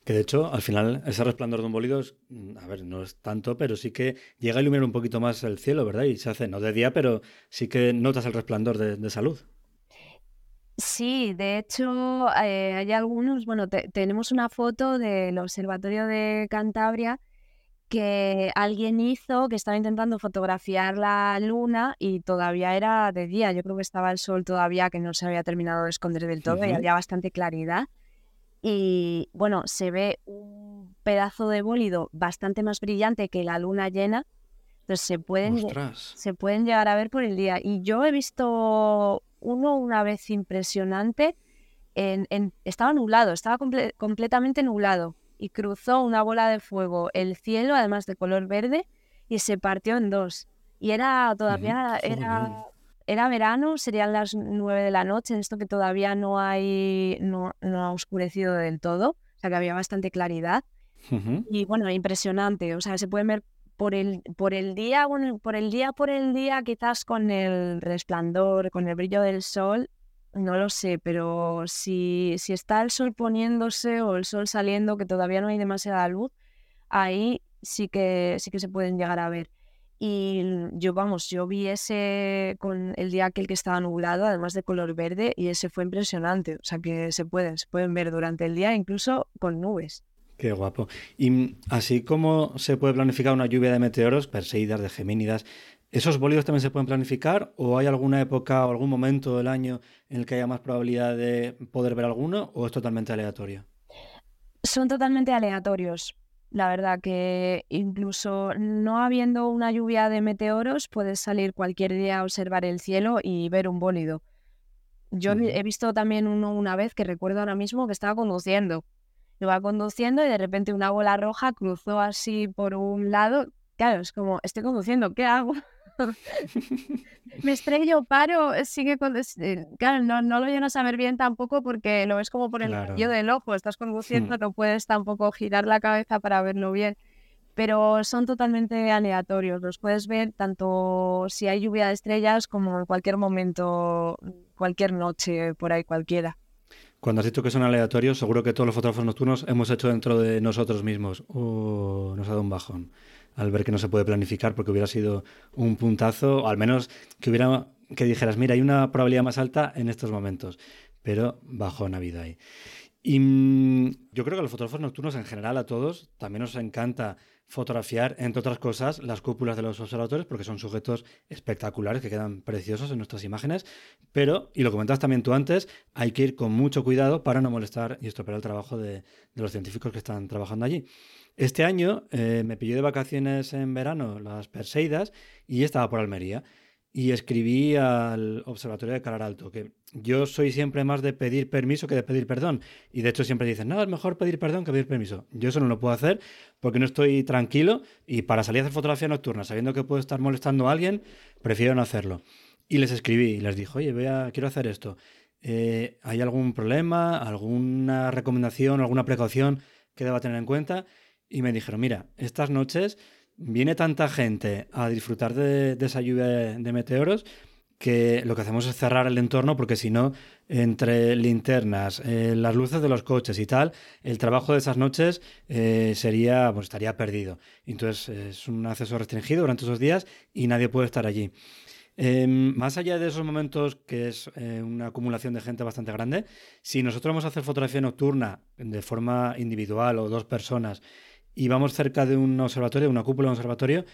Que de hecho, al final, ese resplandor de un bólido, mm, a ver, no es tanto, pero sí que llega a iluminar un poquito más el cielo, ¿verdad? Y se hace, no de día, pero sí que notas el resplandor de, de esa luz. Sí, de hecho, eh, hay algunos, bueno, tenemos una foto del Observatorio de Cantabria que alguien hizo que estaba intentando fotografiar la luna y todavía era de día. Yo creo que estaba el sol todavía que no se había terminado de esconder del todo y había bastante claridad. Y bueno, se ve un pedazo de bólido bastante más brillante que la luna llena. Entonces se pueden, se pueden llegar a ver por el día. Y yo he visto uno una vez impresionante. En, estaba nublado, estaba completamente nublado y cruzó una bola de fuego el cielo, además de color verde, y se partió en dos. Y era todavía, era, era verano, serían las nueve de la noche, en esto que todavía no hay, no, no ha oscurecido del todo, o sea que había bastante claridad. Y bueno, impresionante, o sea, se pueden ver por el, por el día, bueno, por el día, por el día, quizás con el resplandor, con el brillo del sol, no lo sé, pero si, si está el sol poniéndose o el sol saliendo, que todavía no hay demasiada luz, ahí sí que, sí que se pueden llegar a ver. Y yo, vamos, yo vi ese con el día aquel que estaba nublado, además de color verde, y ese fue impresionante. O sea que se pueden, se pueden ver durante el día, incluso con nubes. Qué guapo. Y así como se puede planificar una lluvia de meteoros, Perseidas, de Gemínidas, ¿Esos bólidos también se pueden planificar o hay alguna época o algún momento del año en el que haya más probabilidad de poder ver alguno o es totalmente aleatorio? Son totalmente aleatorios. La verdad que incluso no habiendo una lluvia de meteoros, puedes salir cualquier día a observar el cielo y ver un bólido. Yo he visto también uno una vez que recuerdo ahora mismo que estaba conduciendo Iba conduciendo y de repente una bola roja cruzó así por un lado. Claro, es como, estoy conduciendo, ¿qué hago? me estrello, paro, sigue con... Eh, claro, no, no, lo llenas a ver bien tampoco porque lo ves como por el medio del ojo, estás conduciendo, hmm. no puedes tampoco girar la cabeza para verlo bien. Pero son totalmente aleatorios, los puedes ver tanto si hay lluvia de estrellas como en cualquier momento, cualquier noche, por ahí cualquiera. Cuando has dicho que son aleatorios, seguro que todos los fotógrafos nocturnos hemos hecho dentro de nosotros mismos. o nos ha dado un bajón al ver que no se puede planificar porque hubiera sido un puntazo, o al menos que hubiera que dijeras, mira, hay una probabilidad más alta en estos momentos, pero bajo Navidad ahí. Y mm, yo creo que a los fotógrafos nocturnos en general, a todos, también nos encanta fotografiar, entre otras cosas, las cúpulas de los observatorios, porque son sujetos espectaculares que quedan preciosos en nuestras imágenes. Pero, y lo comentabas también tú antes, hay que ir con mucho cuidado para no molestar y estropear el trabajo de, de los científicos que están trabajando allí. Este año eh, me pillé de vacaciones en verano las Perseidas y estaba por Almería. Y escribí al Observatorio de Calar Alto, que yo soy siempre más de pedir permiso que de pedir perdón. Y de hecho siempre dicen, no, es mejor pedir perdón que pedir permiso. Yo eso no lo puedo hacer porque no estoy tranquilo y para salir a hacer fotografía nocturna, sabiendo que puedo estar molestando a alguien, prefiero no hacerlo. Y les escribí y les dije, oye, quiero hacer esto. Eh, ¿Hay algún problema, alguna recomendación, alguna precaución que deba tener en cuenta? Y me dijeron, mira, estas noches viene tanta gente a disfrutar de, esa lluvia de, meteoros que lo que hacemos es cerrar el entorno porque si no, entre linternas, eh, las luces de los coches y tal, el trabajo de esas noches eh, sería, pues estaría perdido. Entonces es un acceso restringido durante esos días y nadie puede estar allí. Em, más allá de esos momentos que es eh, una acumulación de gente bastante grande, si nosotros vamos a hacer fotografía nocturna de forma individual o dos personas y vamos cerca de un observatorio, una cúpula de un observatorio,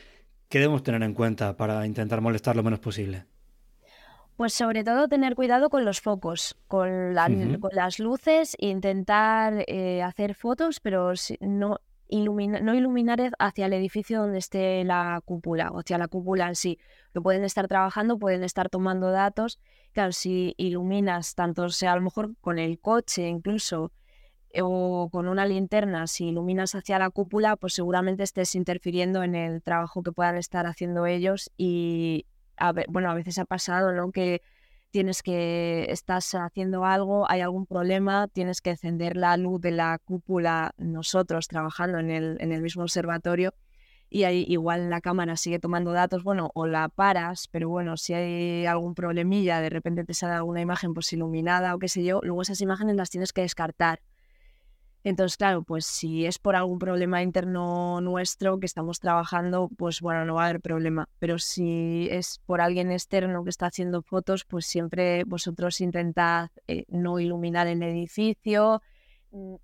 ¿qué debemos tener en cuenta para intentar molestar lo menos posible? Pues sobre todo tener cuidado con los focos, con, las luces, intentar eh, hacer fotos, pero no, no iluminar hacia el edificio donde esté la cúpula o hacia la cúpula en sí. Que pueden estar trabajando, pueden estar tomando datos. Claro, si iluminas tanto sea a lo mejor con el coche incluso o con una linterna, si iluminas hacia la cúpula, pues seguramente estés interfiriendo en el trabajo que puedan estar haciendo ellos y, bueno, a veces ha pasado, ¿no? Que tienes que, estás haciendo algo, hay algún problema, tienes que encender la luz de la cúpula nosotros trabajando en el, en el mismo observatorio y ahí igual la cámara sigue tomando datos, bueno, o la paras, pero bueno, si hay algún problemilla, de repente te sale alguna imagen pues iluminada o qué sé yo, luego esas imágenes las tienes que descartar entonces, claro, pues si es por algún problema interno nuestro que estamos trabajando, pues bueno, no va a haber problema. Pero si es por alguien externo que está haciendo fotos, pues siempre vosotros intentad eh, no iluminar el edificio,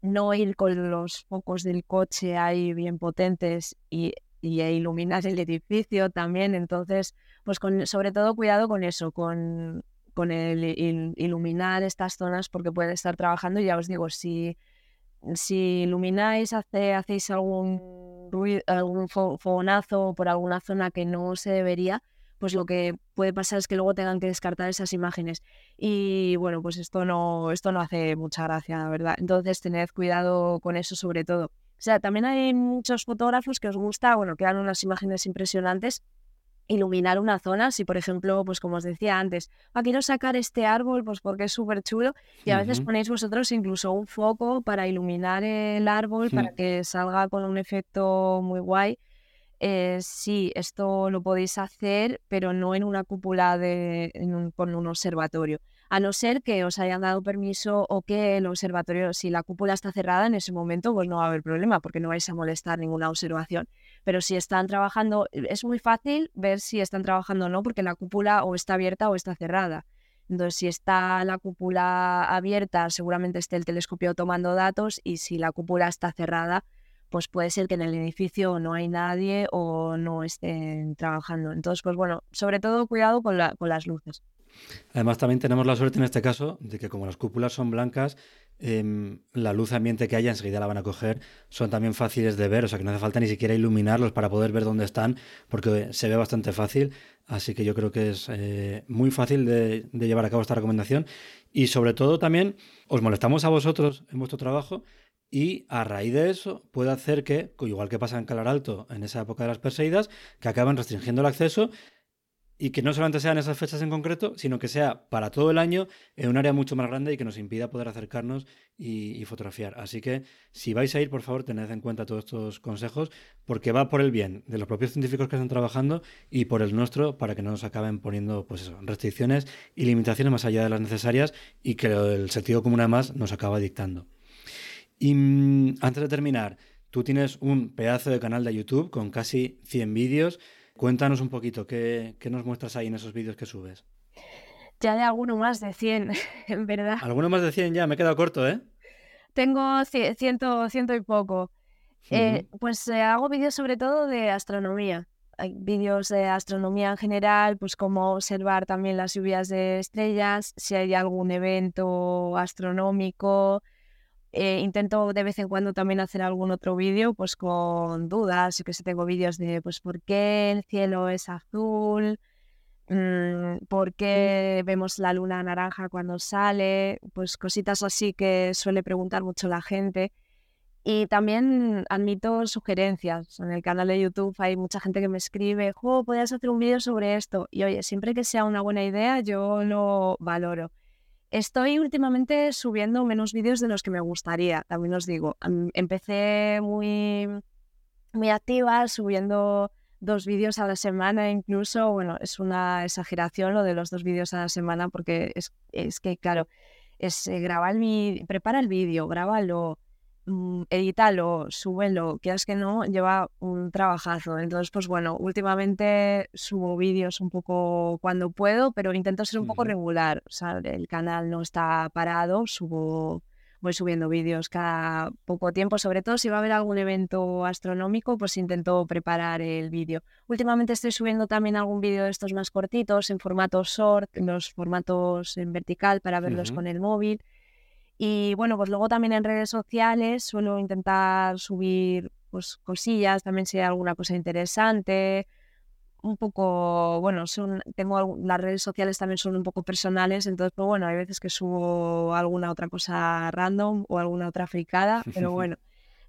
no ir con los focos del coche ahí bien potentes y, e iluminar el edificio también. Entonces, pues con, sobre todo cuidado con eso, con, con el, iluminar estas zonas porque pueden estar trabajando. Ya os digo, si si ilumináis, hace, hacéis algún ruido, algún fogonazo por alguna zona que no se debería, pues lo que puede pasar es que luego tengan que descartar esas imágenes. Y bueno, pues esto no, esto no hace mucha gracia, la verdad. Entonces tened cuidado con eso sobre todo. O sea, también hay muchos fotógrafos que os gusta, bueno, que dan unas imágenes impresionantes, iluminar una zona. Si, por ejemplo, pues como os decía antes, ah, quiero sacar este árbol pues porque es súper chulo y a veces ponéis vosotros incluso un foco para iluminar el árbol para que salga con un efecto muy guay. Eh, sí, esto lo podéis hacer, pero no en una cúpula de, con un observatorio a no ser que os hayan dado permiso o que el observatorio, si la cúpula está cerrada en ese momento, pues no va a haber problema porque no vais a molestar ninguna observación. Pero si están trabajando, es muy fácil ver si están trabajando o no porque la cúpula o está abierta o está cerrada. Entonces, si está la cúpula abierta, seguramente esté el telescopio tomando datos y si la cúpula está cerrada, pues puede ser que en el edificio no hay nadie o no estén trabajando. Entonces, pues bueno, sobre todo cuidado con, con las luces. Además, también tenemos la suerte en este caso de que como las cúpulas son blancas, em, la luz ambiente que haya enseguida la van a coger, son también fáciles de ver, o sea que no hace falta ni siquiera iluminarlos para poder ver dónde están, porque se ve bastante fácil, así que yo creo que es eh, muy fácil de, llevar a cabo esta recomendación. Y sobre todo también os molestamos a vosotros en vuestro trabajo y a raíz de eso puede hacer que, igual que pasa en Calar Alto en esa época de las Perseidas, que acaben restringiendo el acceso y que no solamente sean esas fechas en concreto, sino que sea para todo el año en un área mucho más grande y que nos impida poder acercarnos y, fotografiar. Así que si vais a ir, por favor, tened en cuenta todos estos consejos, porque va por el bien de los propios científicos que están trabajando y por el nuestro, para que no nos acaben poniendo pues restricciones y limitaciones más allá de las necesarias y que el sentido común además nos acaba dictando. Y mm, antes de terminar, tú tienes un pedazo de canal de YouTube con casi 100 vídeos Cuéntanos un poquito, ¿qué, nos muestras ahí en esos vídeos que subes? Ya de alguno más de 100, en verdad. ¿Alguno más de 100 ya? Me he quedado corto, ¿eh? Tengo ciento, ciento y poco. Eh, pues eh, hago vídeos sobre todo de astronomía. Hay vídeos de astronomía en general, pues cómo observar también las lluvias de estrellas, si hay algún evento astronómico, eh, intento de vez en cuando también hacer algún otro vídeo pues con dudas, que si tengo vídeos de pues por qué el cielo es azul, mm, por qué vemos la luna naranja cuando sale, pues cositas así que suele preguntar mucho la gente. Y también admito sugerencias. En el canal de YouTube hay mucha gente que me escribe, jo, podrías hacer un vídeo sobre esto. Y oye, siempre que sea una buena idea, yo lo valoro. Estoy últimamente subiendo menos vídeos de los que me gustaría, también os digo. Empecé muy, muy activa, subiendo dos vídeos a la semana incluso. Bueno, es una exageración lo de los dos vídeos a la semana porque es, es que, claro, es eh, grabar mi, prepara el vídeo, grábalo, Mm, edítalo, súbelo, quieras que no, lleva un trabajazo. Entonces, pues bueno, últimamente subo vídeos un poco cuando puedo, pero intento ser un poco regular. O sea, el canal no está parado, subo, voy subiendo vídeos cada poco tiempo, sobre todo si va a haber algún evento astronómico, pues intento preparar el vídeo. Últimamente estoy subiendo también algún vídeo de estos más cortitos, en formato short, en los formatos en vertical para verlos con el móvil. Y bueno, pues luego también en redes sociales suelo intentar subir pues cosillas, también si hay alguna cosa interesante. Un poco, bueno, son, tengo las redes sociales también son un poco personales, entonces, pues bueno, hay veces que subo alguna otra cosa random o alguna otra fricada, pero bueno.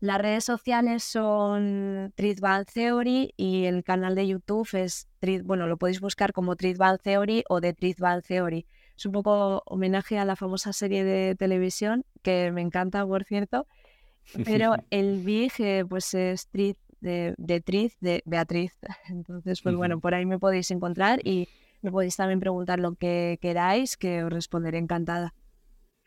Las redes sociales son Treat Theory y el canal de YouTube es, bueno, lo podéis buscar como Treat Theory o de Treat Theory. Es un poco homenaje a la famosa serie de televisión, que me encanta, por cierto. Pero el Big, eh, pues es Triz de, de Triz, de Beatriz. Entonces, pues bueno, por ahí me podéis encontrar y me podéis también preguntar lo que queráis, que os responderé encantada.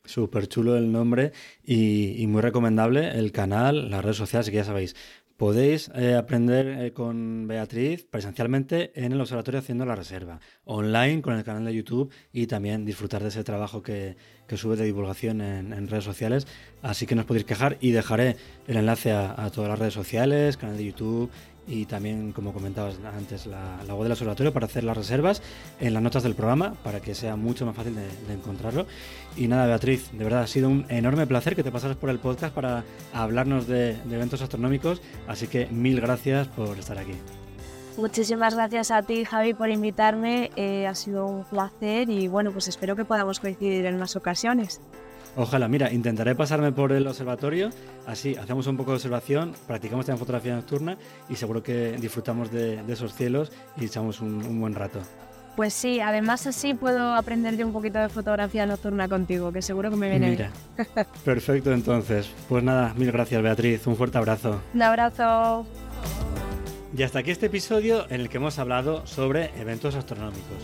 Súper chulo el nombre y, y, muy recomendable el canal, las redes sociales, que ya sabéis, Podéis eh, aprender eh, con Beatriz presencialmente en el observatorio haciendo la reserva, online con el canal de YouTube y también disfrutar de ese trabajo que, sube de divulgación en, redes sociales. Así que no os podéis quejar y dejaré el enlace a, todas las redes sociales, canal de YouTube y también, como comentabas antes, la, web del observatorio para hacer las reservas en las notas del programa para que sea mucho más fácil de, encontrarlo. Y nada, Beatriz, de verdad ha sido un enorme placer que te pasaras por el podcast para hablarnos de, eventos astronómicos, así que mil gracias por estar aquí. Muchísimas gracias a ti, Javi, por invitarme. Eh, ha sido un placer y bueno, pues espero que podamos coincidir en más ocasiones. Ojalá, mira, intentaré pasarme por el observatorio, así hacemos un poco de observación, practicamos también fotografía nocturna y seguro que disfrutamos de, esos cielos y echamos un, buen rato. Pues sí, además así puedo aprender yo un poquito de fotografía nocturna contigo, que seguro que me viene Mira, bien. Perfecto, entonces. Pues nada, mil gracias Beatriz, un fuerte abrazo. Un abrazo. Y hasta aquí este episodio en el que hemos hablado sobre eventos astronómicos.